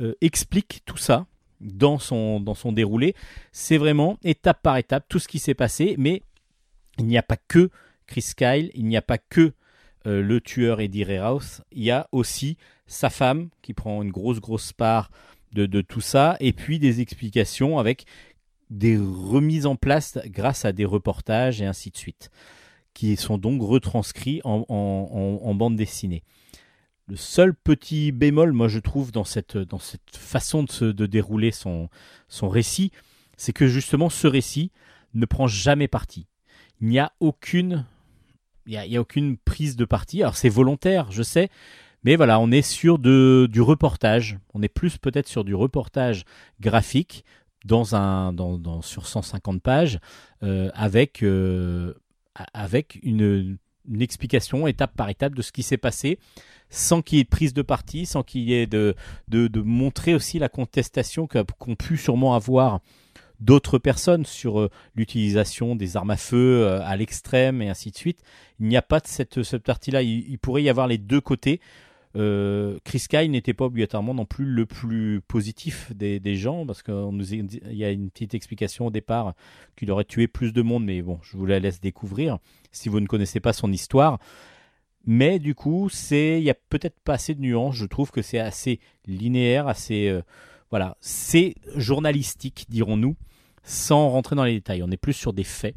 Speaker 1: euh, explique tout ça dans son, dans son déroulé. C'est vraiment étape par étape tout ce qui s'est passé, mais il n'y a pas que Chris Kyle, il n'y a pas que euh, le tueur Eddie House, il y a aussi sa femme qui prend une grosse grosse part de, de, tout ça, et puis des explications avec des remises en place grâce à des reportages et ainsi de suite, qui sont donc retranscrits en, en, bande dessinée. Le seul petit bémol, moi je trouve, dans cette, dans cette façon de, de dérouler son, son récit, c'est que justement ce récit ne prend jamais parti. Il n'y a aucune, il y a, aucune prise de parti. Alors c'est volontaire, je sais, mais voilà, on est sur de, du reportage. On est plus peut-être sur du reportage graphique dans un, sur 150 pages, euh, avec, euh, avec une, explication étape par étape de ce qui s'est passé, sans qu'il y ait de prise de parti, sans qu'il y ait de, de, montrer aussi la contestation qu'ont pu sûrement avoir d'autres personnes sur euh, l'utilisation des armes à feu euh, à l'extrême et ainsi de suite. Il n'y a pas de cette, cette partie-là. Il, pourrait y avoir les deux côtés. Euh, Chris Kyle n'était pas obligatoirement non plus le plus positif des, des gens parce qu'il y a une petite explication au départ qu'il aurait tué plus de monde, mais bon, je vous la laisse découvrir si vous ne connaissez pas son histoire. Mais du coup, c'est il y a peut-être pas assez de nuances. Je trouve que c'est assez linéaire, assez voilà, c'est journalistique, dirons-nous, sans rentrer dans les détails. On est plus sur des faits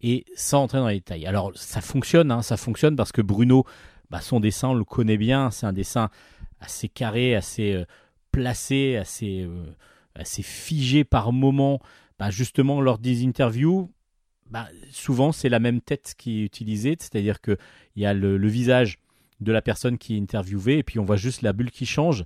Speaker 1: et sans rentrer dans les détails. Alors ça fonctionne, hein, ça fonctionne parce que Bruno, bah, son dessin, on le connaît bien. C'est un dessin assez carré, assez euh, placé, assez euh, assez figé par moment. Bah, justement, lors des interviews, bah, souvent c'est la même tête qui est utilisée, c'est-à-dire que il y a le, le visage de la personne qui est interviewée et puis on voit juste la bulle qui change.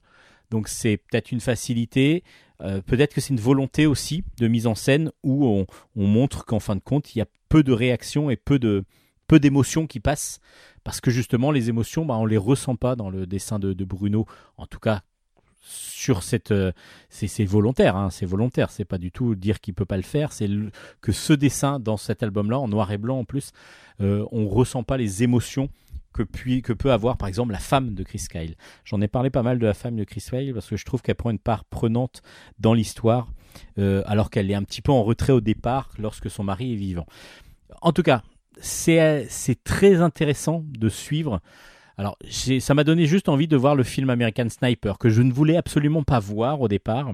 Speaker 1: Donc c'est peut-être une facilité, euh, peut-être que c'est une volonté aussi de mise en scène où on, on montre qu'en fin de compte il y a peu de réactions et peu de peu d'émotions qui passent. Parce que justement les émotions bah, on les ressent pas dans le dessin de, Bruno en tout cas sur cette euh, c'est volontaire hein, c'est volontaire. C'est pas du tout dire qu'il peut pas le faire. C'est que ce dessin dans cet album là en noir et blanc en plus euh, on ressent pas les émotions que, peut avoir par exemple la femme de Chris Kyle. J'en ai parlé pas mal de la femme de Chris Kyle parce que je trouve qu'elle prend une part prenante dans l'histoire euh, alors qu'elle est un petit peu en retrait au départ lorsque son mari est vivant. En tout cas c'est très intéressant de suivre. Alors, ça m'a donné juste envie de voir le film American Sniper, que je ne voulais absolument pas voir au départ,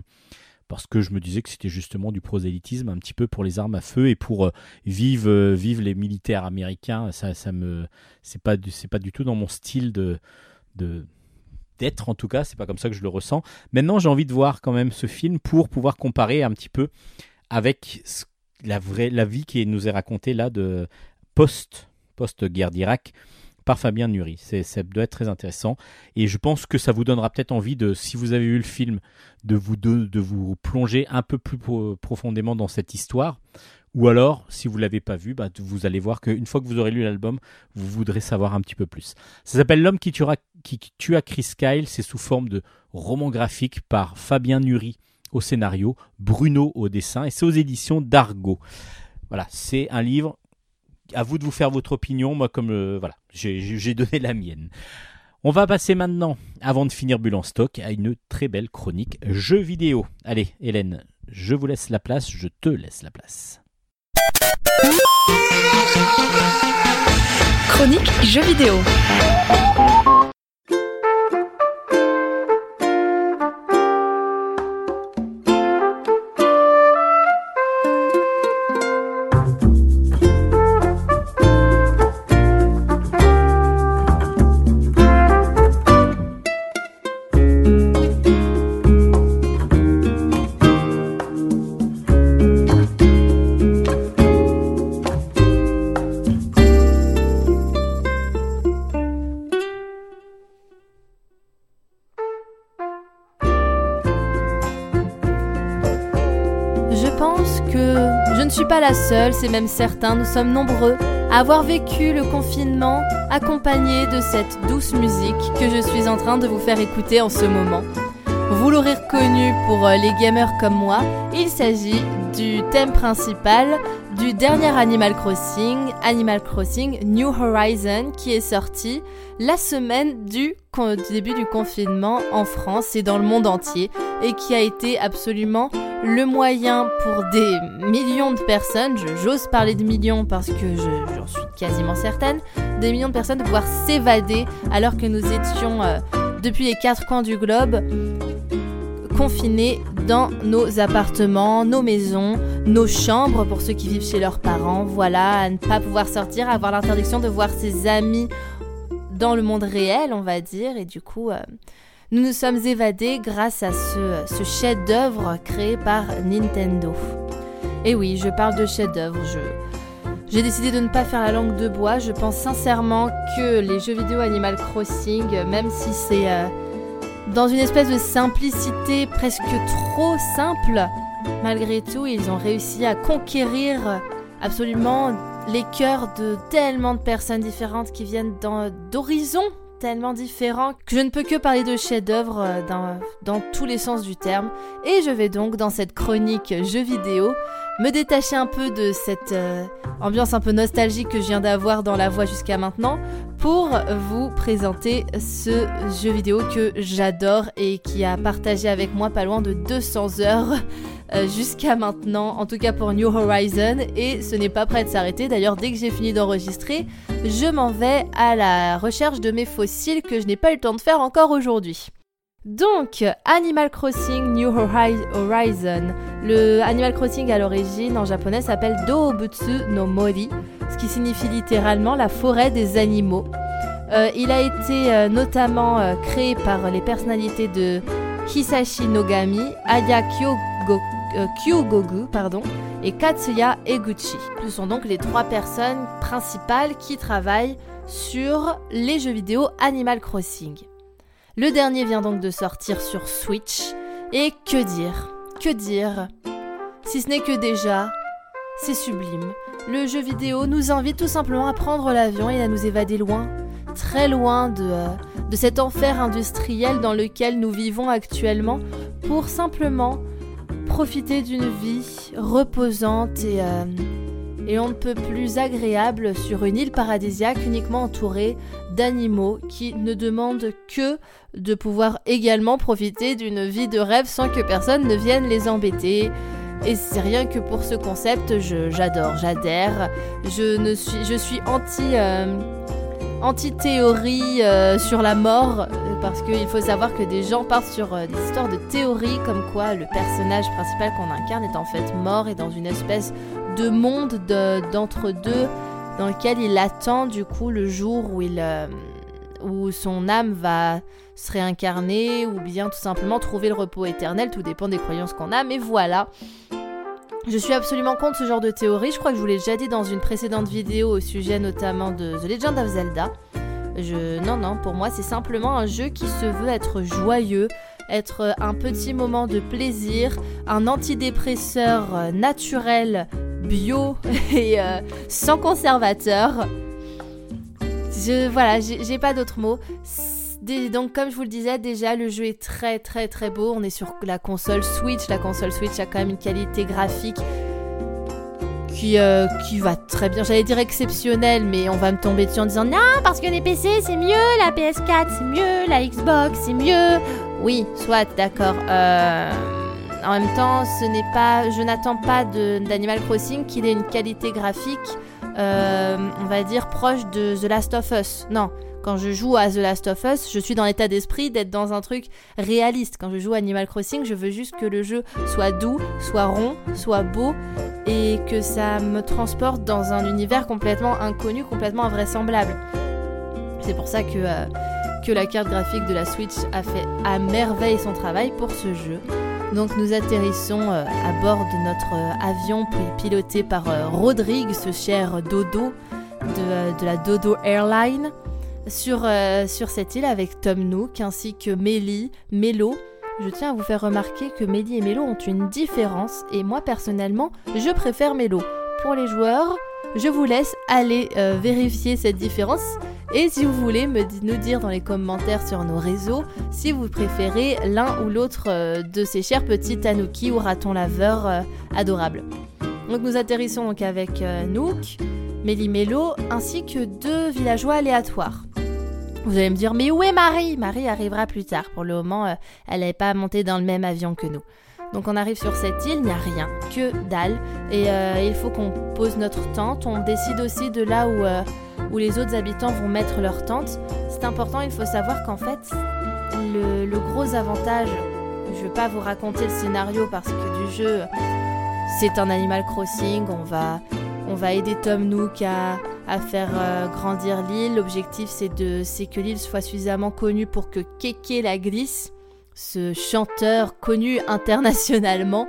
Speaker 1: parce que je me disais que c'était justement du prosélytisme un petit peu pour les armes à feu et pour euh, vivre, euh, vivre les militaires américains. Ça, ça me, c'est pas, du- c'est pas du tout dans mon style de, d'être en tout cas. C'est pas comme ça que je le ressens. Maintenant, j'ai envie de voir quand même ce film pour pouvoir comparer un petit peu avec la vraie, la vie qui nous est racontée là de post, post guerre d'Irak par Fabien Nury. Ça doit être très intéressant. Et je pense que ça vous donnera peut-être envie de, si vous avez vu le film, de vous, de, vous plonger un peu plus pro- profondément dans cette histoire. Ou alors, si vous l'avez pas vu, bah, vous allez voir qu'une fois que vous aurez lu l'album, vous voudrez savoir un petit peu plus. Ça s'appelle L'homme qui tuera, qui tua Chris Kyle. C'est sous forme de roman graphique par Fabien Nury au scénario, Bruno au dessin, et c'est aux éditions d'Argo. Voilà, c'est un livre à vous de vous faire votre opinion. Moi, comme euh, voilà, j'ai- donné la mienne. On va passer maintenant, avant de finir Bulle stock, à une très belle chronique jeux vidéo. Allez, Hélène, je vous laisse la place, je te laisse la place.
Speaker 3: Chronique jeux vidéo.
Speaker 4: La seule, c'est même certain, nous sommes nombreux à avoir vécu le confinement accompagné de cette douce musique que je suis en train de vous faire écouter en ce moment. Vous l'aurez reconnu pour euh, les gamers comme moi, il s'agit du thème principal du dernier Animal Crossing, Animal Crossing New Horizon, qui est sorti la semaine du, début du confinement en France et dans le monde entier, et qui a été absolument le moyen pour des millions de personnes, j'ose parler de millions parce que je- j'en suis quasiment certaine, des millions de personnes de pouvoir s'évader alors que nous étions euh, depuis les quatre coins du globe confinés dans nos appartements, nos maisons, nos chambres pour ceux qui vivent chez leurs parents, voilà, à ne pas pouvoir sortir, avoir l'interdiction de voir ses amis dans le monde réel, on va dire, et du coup, euh, nous nous sommes évadés grâce à ce, chef-d'œuvre créé par Nintendo. Et oui, je parle de chef-d'œuvre. J'ai décidé de ne pas faire la langue de bois. Je pense sincèrement que les jeux vidéo Animal Crossing, même si c'est euh, dans une espèce de simplicité presque trop simple, malgré tout, ils ont réussi à conquérir absolument les cœurs de tellement de personnes différentes qui viennent d'horizons tellement différents que je ne peux que parler de chef-d'œuvre euh, dans, tous les sens du terme. Et je vais donc, dans cette chronique jeux vidéo, me détacher un peu de cette euh, ambiance un peu nostalgique que je viens d'avoir dans la voix jusqu'à maintenant pour vous présenter ce jeu vidéo que j'adore et qui a partagé avec moi pas loin de 200 heures euh, jusqu'à maintenant, en tout cas pour New Horizon, et ce n'est pas prêt de s'arrêter. D'ailleurs, dès que j'ai fini d'enregistrer, je m'en vais à la recherche de mes fossiles que je n'ai pas eu le temps de faire encore aujourd'hui. Donc, Animal Crossing New Hori- Horizon. Le Animal Crossing à l'origine en japonais s'appelle Doobutsu no Mori, ce qui signifie littéralement la forêt des animaux. Euh, il a été euh, notamment créé par les personnalités de Hisashi Nogami, Aya Kyogo- euh, Kyogogu pardon, et Katsuya Eguchi. Ce sont donc les trois personnes principales qui travaillent sur les jeux vidéo Animal Crossing. Le dernier vient donc de sortir sur Switch, et que dire? Que dire? Si ce n'est que déjà, c'est sublime. Le jeu vidéo nous invite tout simplement à prendre l'avion et à nous évader loin, très loin de, euh, de cet enfer industriel dans lequel nous vivons actuellement, pour simplement profiter d'une vie reposante et, euh, et on ne peut plus agréable sur une île paradisiaque uniquement entourée d'animaux qui ne demandent que de pouvoir également profiter d'une vie de rêve sans que personne ne vienne les embêter. Et c'est rien que pour ce concept, j'adore, j'adhère. Je ne suis, je suis anti, euh, anti-théorie euh, sur la mort, parce qu'il faut savoir que des gens partent sur euh, des histoires de théories comme quoi le personnage principal qu'on incarne est en fait mort et dans une espèce de monde de- d'entre-deux dans lequel il attend du coup le jour où il euh, où son âme va se réincarner ou bien tout simplement trouver le repos éternel, tout dépend des croyances qu'on a, mais voilà. Je suis absolument contre ce genre de théorie, je crois que je vous l'ai déjà dit dans une précédente vidéo au sujet notamment de The Legend of Zelda. Non, non, pour moi c'est simplement un jeu qui se veut être joyeux, être un petit moment de plaisir, un antidépresseur euh, naturel, bio et euh, sans conservateur. Je, voilà, j'ai pas d'autres mots. Donc, comme je vous le disais, déjà, le jeu est très très très beau. On est sur la console Switch. La console Switch a quand même une qualité graphique qui, euh, qui va très bien. J'allais dire exceptionnelle, mais on va me tomber dessus en disant non, parce que les PC c'est mieux, la PS4 c'est mieux, la Xbox c'est mieux. Oui, soit, d'accord. Euh, en même temps, ce n'est pas, je n'attends pas d'Animal Crossing qu'il ait une qualité graphique, euh, on va dire proche de The Last of Us. Non, quand je joue à The Last of Us, je suis dans l'état d'esprit d'être dans un truc réaliste. Quand je joue à Animal Crossing, je veux juste que le jeu soit doux, soit rond, soit beau et que ça me transporte dans un univers complètement inconnu, complètement invraisemblable. C'est pour ça que, euh, que la carte graphique de la Switch a fait à merveille son travail pour ce jeu. Donc nous atterrissons euh, à bord de notre euh, avion pi- piloté par Rodrigue, ce cher dodo de, de la Dodo Airline, sur, euh, sur cette île avec Tom Nook ainsi que Mélie, Mélo. Je tiens à vous faire remarquer que Mélie et Mélo ont une différence et moi personnellement je préfère Mélo. Pour les joueurs, je vous laisse aller euh, vérifier cette différence et si vous voulez nous dire dans les commentaires sur nos réseaux si vous préférez l'un ou l'autre euh, de ces chers petits tanuki ou ratons laveurs adorables. Donc nous atterrissons avec Nook, Méli-Mélo ainsi que deux villageois aléatoires. Vous allez me dire mais où est Marie? Marie arrivera plus tard. Pour le moment, euh, elle n'est pas montée dans le même avion que nous. Donc on arrive sur cette île, il n'y a rien, que dalle. Et euh, il faut qu'on pose notre tente. On décide aussi de là où, euh, où les autres habitants vont mettre leur tente. C'est important, il faut savoir qu'en fait, le, le gros avantage, je ne vais pas vous raconter le scénario parce que du jeu, c'est un Animal Crossing. On va, on va aider Tom Nook à, faire euh, grandir l'île. L'objectif, c'est que l'île soit suffisamment connue pour que Keke la glisse, ce chanteur connu internationalement,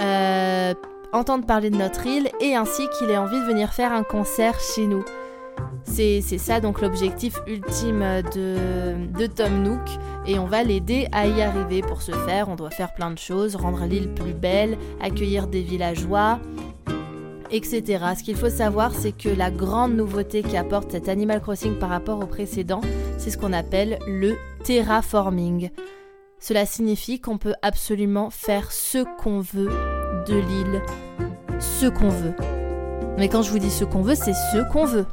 Speaker 4: euh, entende parler de notre île et ainsi qu'il ait envie de venir faire un concert chez nous. C'est ça donc l'objectif ultime de Tom Nook et on va l'aider à y arriver. Pour ce faire, on doit faire plein de choses, rendre l'île plus belle, accueillir des villageois, etc. Ce qu'il faut savoir, c'est que la grande nouveauté qu'apporte cet Animal Crossing par rapport au précédent, c'est ce qu'on appelle le terraforming. Cela signifie qu'on peut absolument faire ce qu'on veut de l'île, ce qu'on veut. Mais quand je vous dis ce qu'on veut, c'est ce qu'on veut.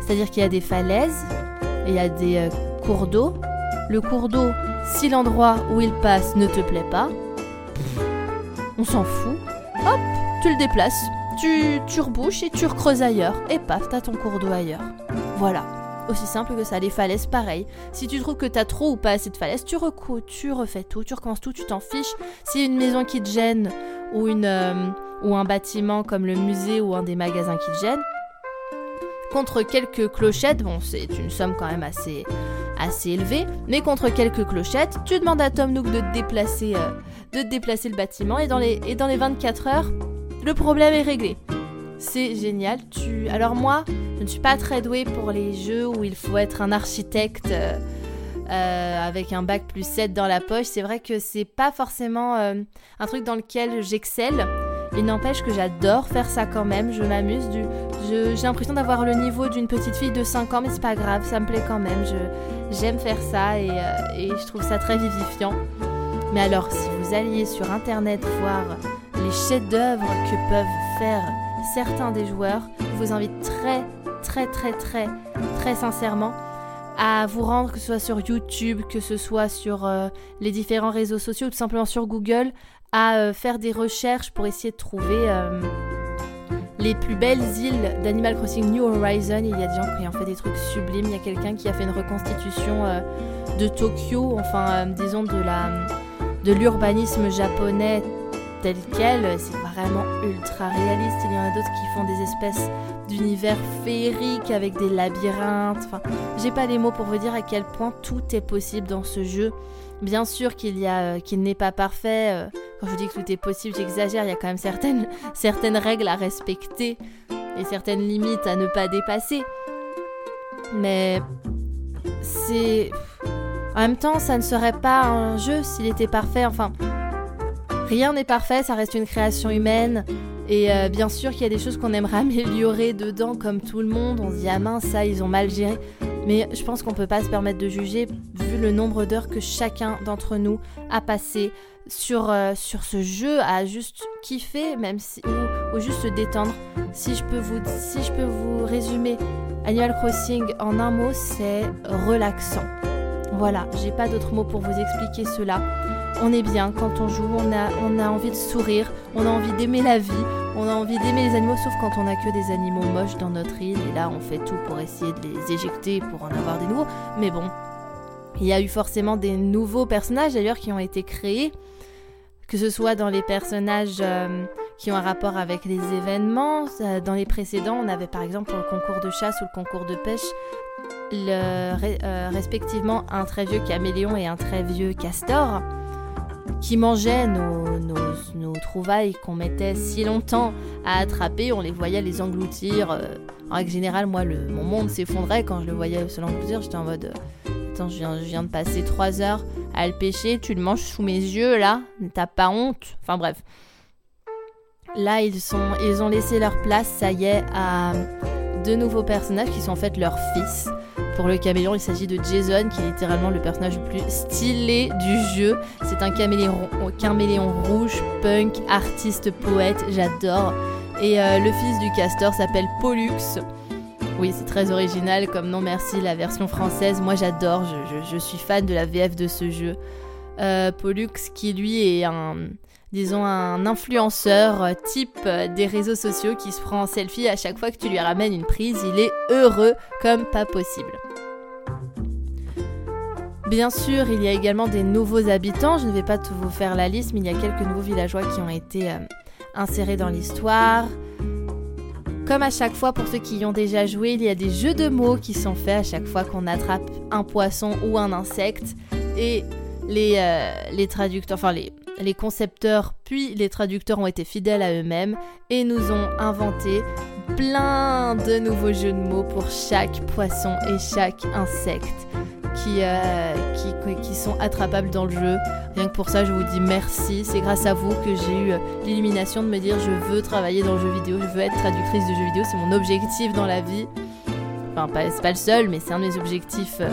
Speaker 4: C'est-à-dire qu'il y a des falaises, il y a des euh, cours d'eau. Le cours d'eau, si l'endroit où il passe ne te plaît pas, on s'en fout. Hop, tu le déplaces, tu, tu rebouches et tu recreuses ailleurs. Et paf, t'as ton cours d'eau ailleurs. Voilà. Aussi simple que ça. Les falaises, pareil. Si tu trouves que t'as trop ou pas assez de falaises, tu recouds, tu refais tout, tu recommences tout, tu t'en fiches. Si une maison qui te gêne euh, ou un bâtiment comme le musée ou un des magasins qui te gêne, contre quelques clochettes, bon c'est une somme quand même assez, assez élevée, mais contre quelques clochettes, tu demandes à Tom Nook de te déplacer, euh, de déplacer le bâtiment et dans, les, et dans les 24 heures, le problème est réglé. C'est génial. Tu... Alors moi, je ne suis pas très douée pour les jeux où il faut être un architecte euh, euh, avec un bac plus 7 dans la poche. C'est vrai que c'est pas forcément euh, un truc dans lequel j'excelle. Il n'empêche que j'adore faire ça quand même, je m'amuse. Du... J'ai l'impression d'avoir le niveau d'une petite fille de 5 ans, mais c'est pas grave, ça me plaît quand même. J'aime faire ça et, et je trouve ça très vivifiant. Mais alors, si vous alliez sur internet voir les chefs-d'œuvre que peuvent faire certains des joueurs, je vous invite très, très, très, très, très sincèrement à vous rendre, que ce soit sur YouTube, que ce soit sur euh, les différents réseaux sociaux, ou tout simplement sur Google, à euh, faire des recherches pour essayer de trouver euh, les plus belles îles d'Animal Crossing New Horizon. Il y a des gens qui ont fait des trucs sublimes. Il y a quelqu'un qui a fait une reconstitution de Tokyo, enfin, disons, de la de l'urbanisme japonais tel quel. C'est vraiment ultra réaliste. Il y en a d'autres qui font des espèces d'univers féeriques avec des labyrinthes. Enfin, j'ai pas les mots pour vous dire à quel point tout est possible dans ce jeu. Bien sûr qu'il y a, euh, qu'il n'est pas parfait. euh, quand je vous dis que tout est possible, j'exagère. Il y a quand même certaines, certaines règles à respecter et certaines limites à ne pas dépasser. Mais c'est, en même temps, ça ne serait pas un jeu s'il était parfait. Enfin, rien n'est parfait. Ça reste une création humaine. Et euh, bien sûr qu'il y a des choses qu'on aimerait améliorer dedans, comme tout le monde. On se dit, ah mince, ça, ils ont mal géré. Mais je pense qu'on peut pas se permettre de juger vu le nombre d'heures que chacun d'entre nous a passé sur, euh, sur ce jeu, à juste kiffer, même ou juste se détendre. Si je peux vous, si je peux vous résumer Animal Crossing en un mot, c'est relaxant. Voilà, j'ai pas d'autres mots pour vous expliquer cela. On est bien quand on joue, on a, envie de sourire, on a envie d'aimer la vie, on a envie d'aimer les animaux, sauf quand on a que des animaux moches dans notre île. Et là, on fait tout pour essayer de les éjecter pour en avoir des nouveaux. Mais bon, il y a eu forcément des nouveaux personnages d'ailleurs qui ont été créés, que ce soit dans les personnages euh, qui ont un rapport avec les événements. Euh, Dans les précédents, on avait par exemple pour le concours de chasse ou le concours de pêche, euh, respectivement un très vieux caméléon et un très vieux castor qui mangeaient nos, nos, trouvailles qu'on mettait si longtemps à attraper. On les voyait les engloutir. euh, en règle générale, moi, le, mon monde s'effondrait quand je le voyais se l'engloutir. J'étais en mode... euh, Attends, je viens, de passer 3 heures à le pêcher. Tu le manges sous mes yeux, là T'as pas honte Enfin bref. Là, ils, sont, ils ont laissé leur place, ça y est, à deux nouveaux personnages qui sont en fait leurs fils. Pour le caméléon, il s'agit de Jason, qui est littéralement le personnage le plus stylé du jeu. C'est un caméléon, rouge, punk, artiste, poète, j'adore. Et euh, le fils du castor s'appelle Pollux. Oui, c'est très original comme nom, merci. La version française, moi j'adore, je, suis fan de la VF de ce jeu. Euh, Pollux, qui lui est un, disons, un influenceur type des réseaux sociaux qui se prend en selfie à chaque fois que tu lui ramènes une prise. Il est heureux comme pas possible. Bien sûr, il y a également des nouveaux habitants. Je ne vais pas tout vous faire la liste, mais il y a quelques nouveaux villageois qui ont été euh, insérés dans l'histoire. Comme à chaque fois, pour ceux qui y ont déjà joué, il y a des jeux de mots qui sont faits à chaque fois qu'on attrape un poisson ou un insecte. Et les, euh, traducteurs, enfin les concepteurs puis les traducteurs ont été fidèles à eux-mêmes et nous ont inventé plein de nouveaux jeux de mots pour chaque poisson et chaque insecte. Qui, euh, qui, qui sont attrapables dans le jeu. Rien que pour ça, je vous dis merci. C'est grâce à vous que j'ai eu euh, l'illumination de me dire je veux travailler dans le jeu vidéo, je veux être traductrice de jeux vidéo, c'est mon objectif dans la vie. Enfin, c'est pas le seul, mais c'est un de mes objectifs euh,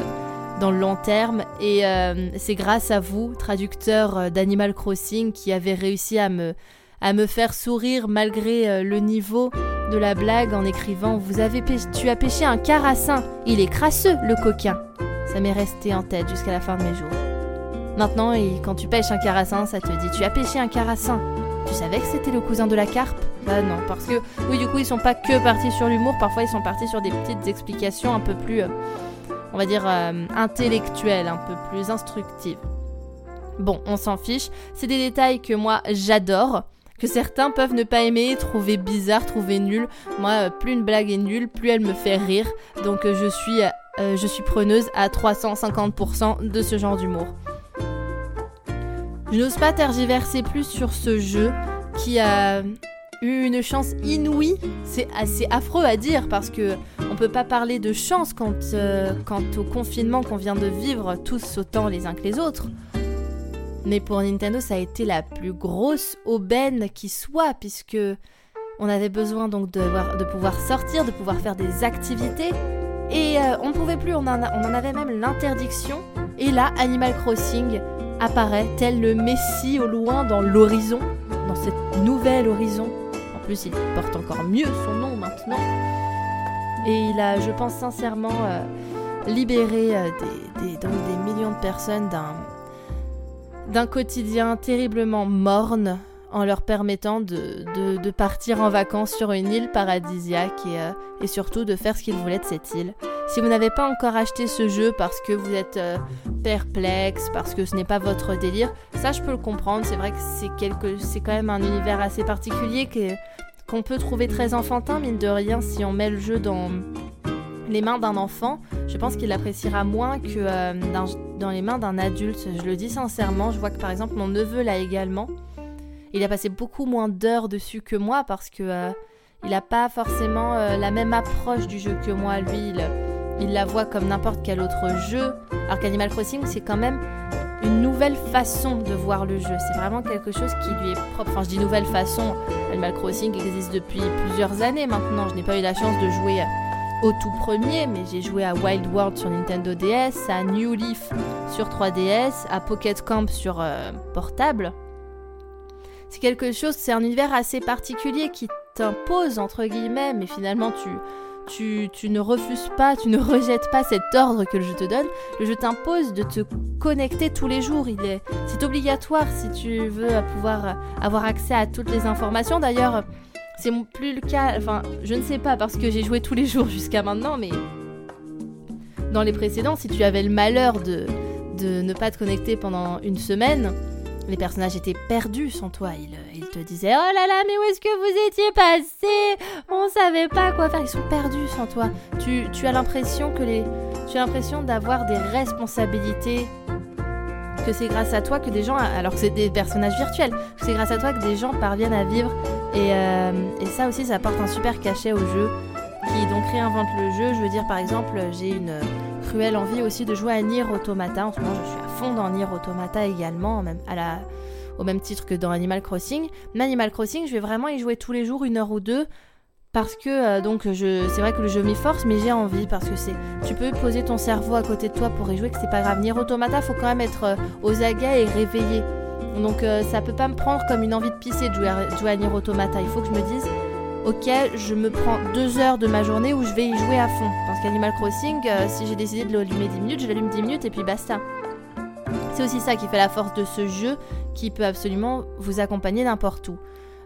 Speaker 4: dans le long terme. Et c'est grâce à vous, traducteur d'Animal Crossing, qui avez réussi à me, à me faire sourire malgré le niveau de la blague en écrivant Vous avez Tu as pêché un carassin, il est crasseux, le coquin. Ça m'est resté en tête jusqu'à la fin de mes jours. Maintenant, quand tu pêches un carassin, ça te dit Tu as pêché un carassin. Tu savais que c'était le cousin de la carpe? Bah non, parce que, oui, du coup, ils sont pas que partis sur l'humour, parfois ils sont partis sur des petites explications un peu plus, euh, on va dire, euh, intellectuelles, un peu plus instructives. Bon, on s'en fiche, c'est des détails que moi j'adore que certains peuvent ne pas aimer, trouver bizarre, trouver nul. Moi, euh, plus une blague est nulle, plus elle me fait rire. Donc je suis, euh, je suis preneuse à 350% de ce genre d'humour. Je n'ose pas tergiverser plus sur ce jeu qui a eu une chance inouïe. C'est assez affreux à dire parce que on peut pas parler de chance quant, quant au confinement qu'on vient de vivre tous autant les uns que les autres. Mais pour Nintendo, ça a été la plus grosse aubaine qui soit, puisque on avait besoin donc de pouvoir sortir, de pouvoir faire des activités. Et euh, on ne pouvait plus, on en, avait même l'interdiction. Et là, Animal Crossing apparaît tel le Messie au loin dans l'horizon, dans cette nouvelle horizon. En plus, il porte encore mieux son nom maintenant. Et il a, je pense sincèrement, euh, libéré euh, des, millions de personnes d'un quotidien terriblement morne en leur permettant de, partir en vacances sur une île paradisiaque et, euh, et surtout de faire ce qu'ils voulaient de cette île. Si vous n'avez pas encore acheté ce jeu parce que vous êtes euh, perplexe, parce que ce n'est pas votre délire, ça je peux le comprendre, c'est vrai que c'est quelque quand même un univers assez particulier qu'on peut trouver très enfantin, mine de rien, si on met le jeu dans les mains d'un enfant, je pense qu'il l'appréciera moins que euh, dans les mains d'un adulte. Je le dis sincèrement, je vois que par exemple mon neveu l'a également. Il a passé beaucoup moins d'heures dessus que moi parce que euh, il n'a pas forcément euh, la même approche du jeu que moi. Lui, il, la voit comme n'importe quel autre jeu. Alors qu'Animal Crossing, c'est quand même une nouvelle façon de voir le jeu. C'est vraiment quelque chose qui lui est propre. Enfin, je dis nouvelle façon. Animal Crossing existe depuis plusieurs années maintenant. Je n'ai pas eu la chance de jouer au tout premier, mais j'ai joué à Wild World sur Nintendo DS, à New Leaf sur 3DS, à Pocket Camp sur euh, portable. C'est quelque chose, c'est un univers assez particulier qui t'impose entre guillemets, mais finalement tu, tu, ne refuses pas, tu ne rejettes pas cet ordre que le jeu te donne. Le jeu t'impose de te connecter tous les jours. Il est, c'est obligatoire si tu veux pouvoir avoir accès à toutes les informations. D'ailleurs, c'est plus le cas, enfin, je ne sais pas parce que j'ai joué tous les jours jusqu'à maintenant, mais dans les précédents, si tu avais le malheur de ne pas te connecter pendant une semaine, les personnages étaient perdus sans toi. Ils, te disaient Oh là là, mais où est-ce que vous étiez passé? On savait pas quoi faire. Ils sont perdus sans toi. Tu, as l'impression que les, tu as l'impression d'avoir des responsabilités. Que c'est grâce à toi que des gens, alors que c'est des personnages virtuels, c'est grâce à toi que des gens parviennent à vivre euh, et, ça aussi, ça apporte un super cachet au jeu qui donc réinvente le jeu. Je veux dire, par exemple, j'ai une cruelle envie aussi de jouer à Nier Automata. En ce moment, je suis fond dans Nier Automata également, même à au même titre que dans Animal Crossing. Mais Animal Crossing, je vais vraiment y jouer tous les jours, une heure ou deux. Parce que euh, donc c'est vrai que le jeu m'y force, mais j'ai envie parce que c'est, tu peux poser ton cerveau à côté de toi pour y jouer, que c'est pas grave. Nier Automata, faut quand même être euh, aux aguets et réveillé. Donc euh, ça peut pas me prendre comme une envie de pisser de jouer à, jouer Nier Automata. Il faut que je me dise, ok, je me prends deux heures de ma journée où je vais y jouer à fond. Parce qu'Animal Crossing, euh, si j'ai décidé de l'allumer 10 minutes, je l'allume 10 minutes et puis basta. C'est aussi ça qui fait la force de ce jeu, qui peut absolument vous accompagner n'importe où.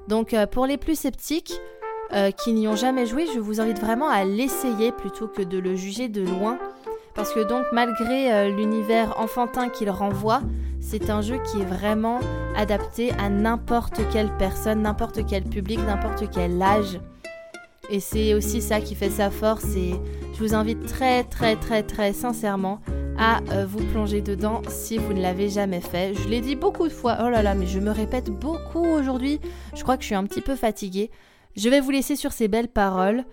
Speaker 4: Donc euh, pour les plus sceptiques, qui n'y ont jamais joué, je vous invite vraiment à l'essayer plutôt que de le juger de loin. Parce que donc malgré l'univers enfantin qu'il renvoie, c'est un jeu qui est vraiment adapté à n'importe quelle personne, n'importe quel public, n'importe quel âge. Et c'est aussi ça qui fait sa force et vous invite très très très très sincèrement à euh, vous plonger dedans si vous ne l'avez jamais fait. Je l'ai dit beaucoup de fois, oh là là, mais je me répète beaucoup aujourd'hui. Je crois que je suis un petit peu fatiguée. Je vais vous laisser sur ces belles paroles.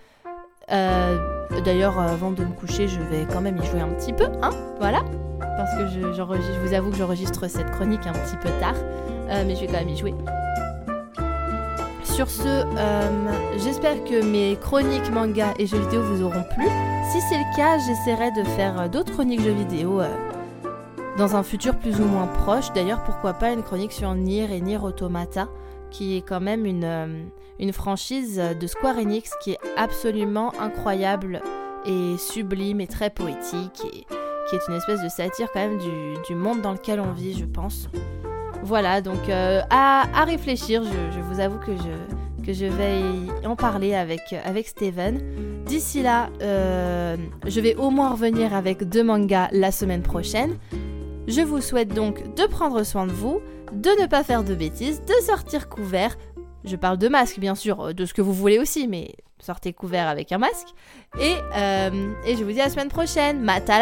Speaker 4: Euh, D'ailleurs, avant de me coucher, je vais quand même y jouer un petit peu, hein, voilà. Parce que je, vous avoue que j'enregistre cette chronique un petit peu tard, euh, mais je vais quand même y jouer. Sur ce, euh, j'espère que mes chroniques manga et jeux vidéo vous auront plu. Si c'est le cas, j'essaierai de faire euh, d'autres chroniques jeux vidéo euh, dans un futur plus ou moins proche. D'ailleurs, pourquoi pas une chronique sur Nier et Nier Automata, qui est quand même une, franchise de Square Enix qui est absolument incroyable et sublime et très poétique et qui est une espèce de satire quand même du monde dans lequel on vit, je pense. Voilà, donc euh, à, à réfléchir, je, je vous avoue que je, que je vais en parler avec, avec Steven. D'ici là, euh, je vais au moins revenir avec deux mangas la semaine prochaine. Je vous souhaite donc de prendre soin de vous, de ne pas faire de bêtises, de sortir couvert. Je parle de masque, bien sûr, de ce que vous voulez aussi, mais sortez couvert avec un masque. Et, euh, et je vous dis à la semaine prochaine. Mata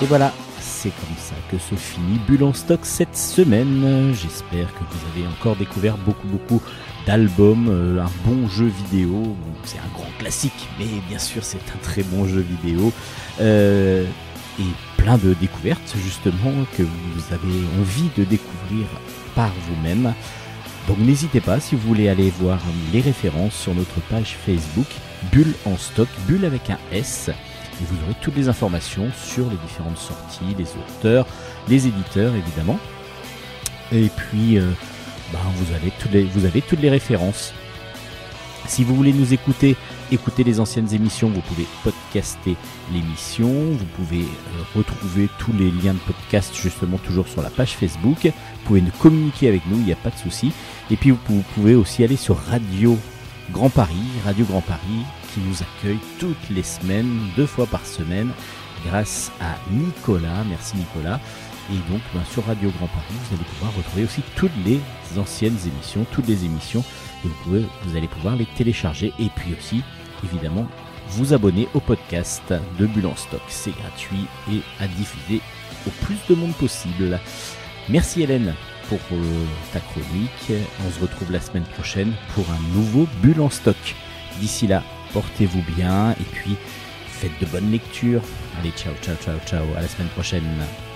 Speaker 1: Et voilà, c'est comme ça que se finit Bulle en stock cette semaine. J'espère que vous avez encore découvert beaucoup beaucoup d'albums, euh, un bon jeu vidéo. C'est un grand classique, mais bien sûr c'est un très bon jeu vidéo. Euh, et plein de découvertes justement que vous avez envie de découvrir par vous-même. Donc n'hésitez pas si vous voulez aller voir les références sur notre page Facebook Bulle en stock, Bulle avec un S. Et vous aurez toutes les informations sur les différentes sorties, les auteurs, les éditeurs évidemment. Et puis, euh, ben, vous, avez toutes les, références. Si vous voulez nous écouter, écouter les anciennes émissions, vous pouvez podcaster l'émission. Vous pouvez euh, retrouver tous les liens de podcast justement toujours sur la page Facebook. Vous pouvez nous communiquer avec nous, il n'y a pas de souci. Et puis vous pouvez aussi aller sur Radio Grand Paris, Radio Grand Paris, qui nous accueille toutes les semaines, deux fois par semaine, grâce à Nicolas. Merci Nicolas. Et donc, ben, sur Radio Grand Paris, vous allez pouvoir retrouver aussi toutes les anciennes émissions, toutes les émissions. Et vous, vous allez pouvoir les télécharger. Et puis aussi, évidemment, vous abonner au podcast de Bulle en Stock. C'est gratuit et à diffuser au plus de monde possible. Merci Hélène pour euh, ta chronique. On se retrouve la semaine prochaine pour un nouveau Bulle en Stock. D'ici là, portez-vous bien et puis faites de bonnes lectures. Allez, ciao, ciao, ciao, ciao. À la semaine prochaine.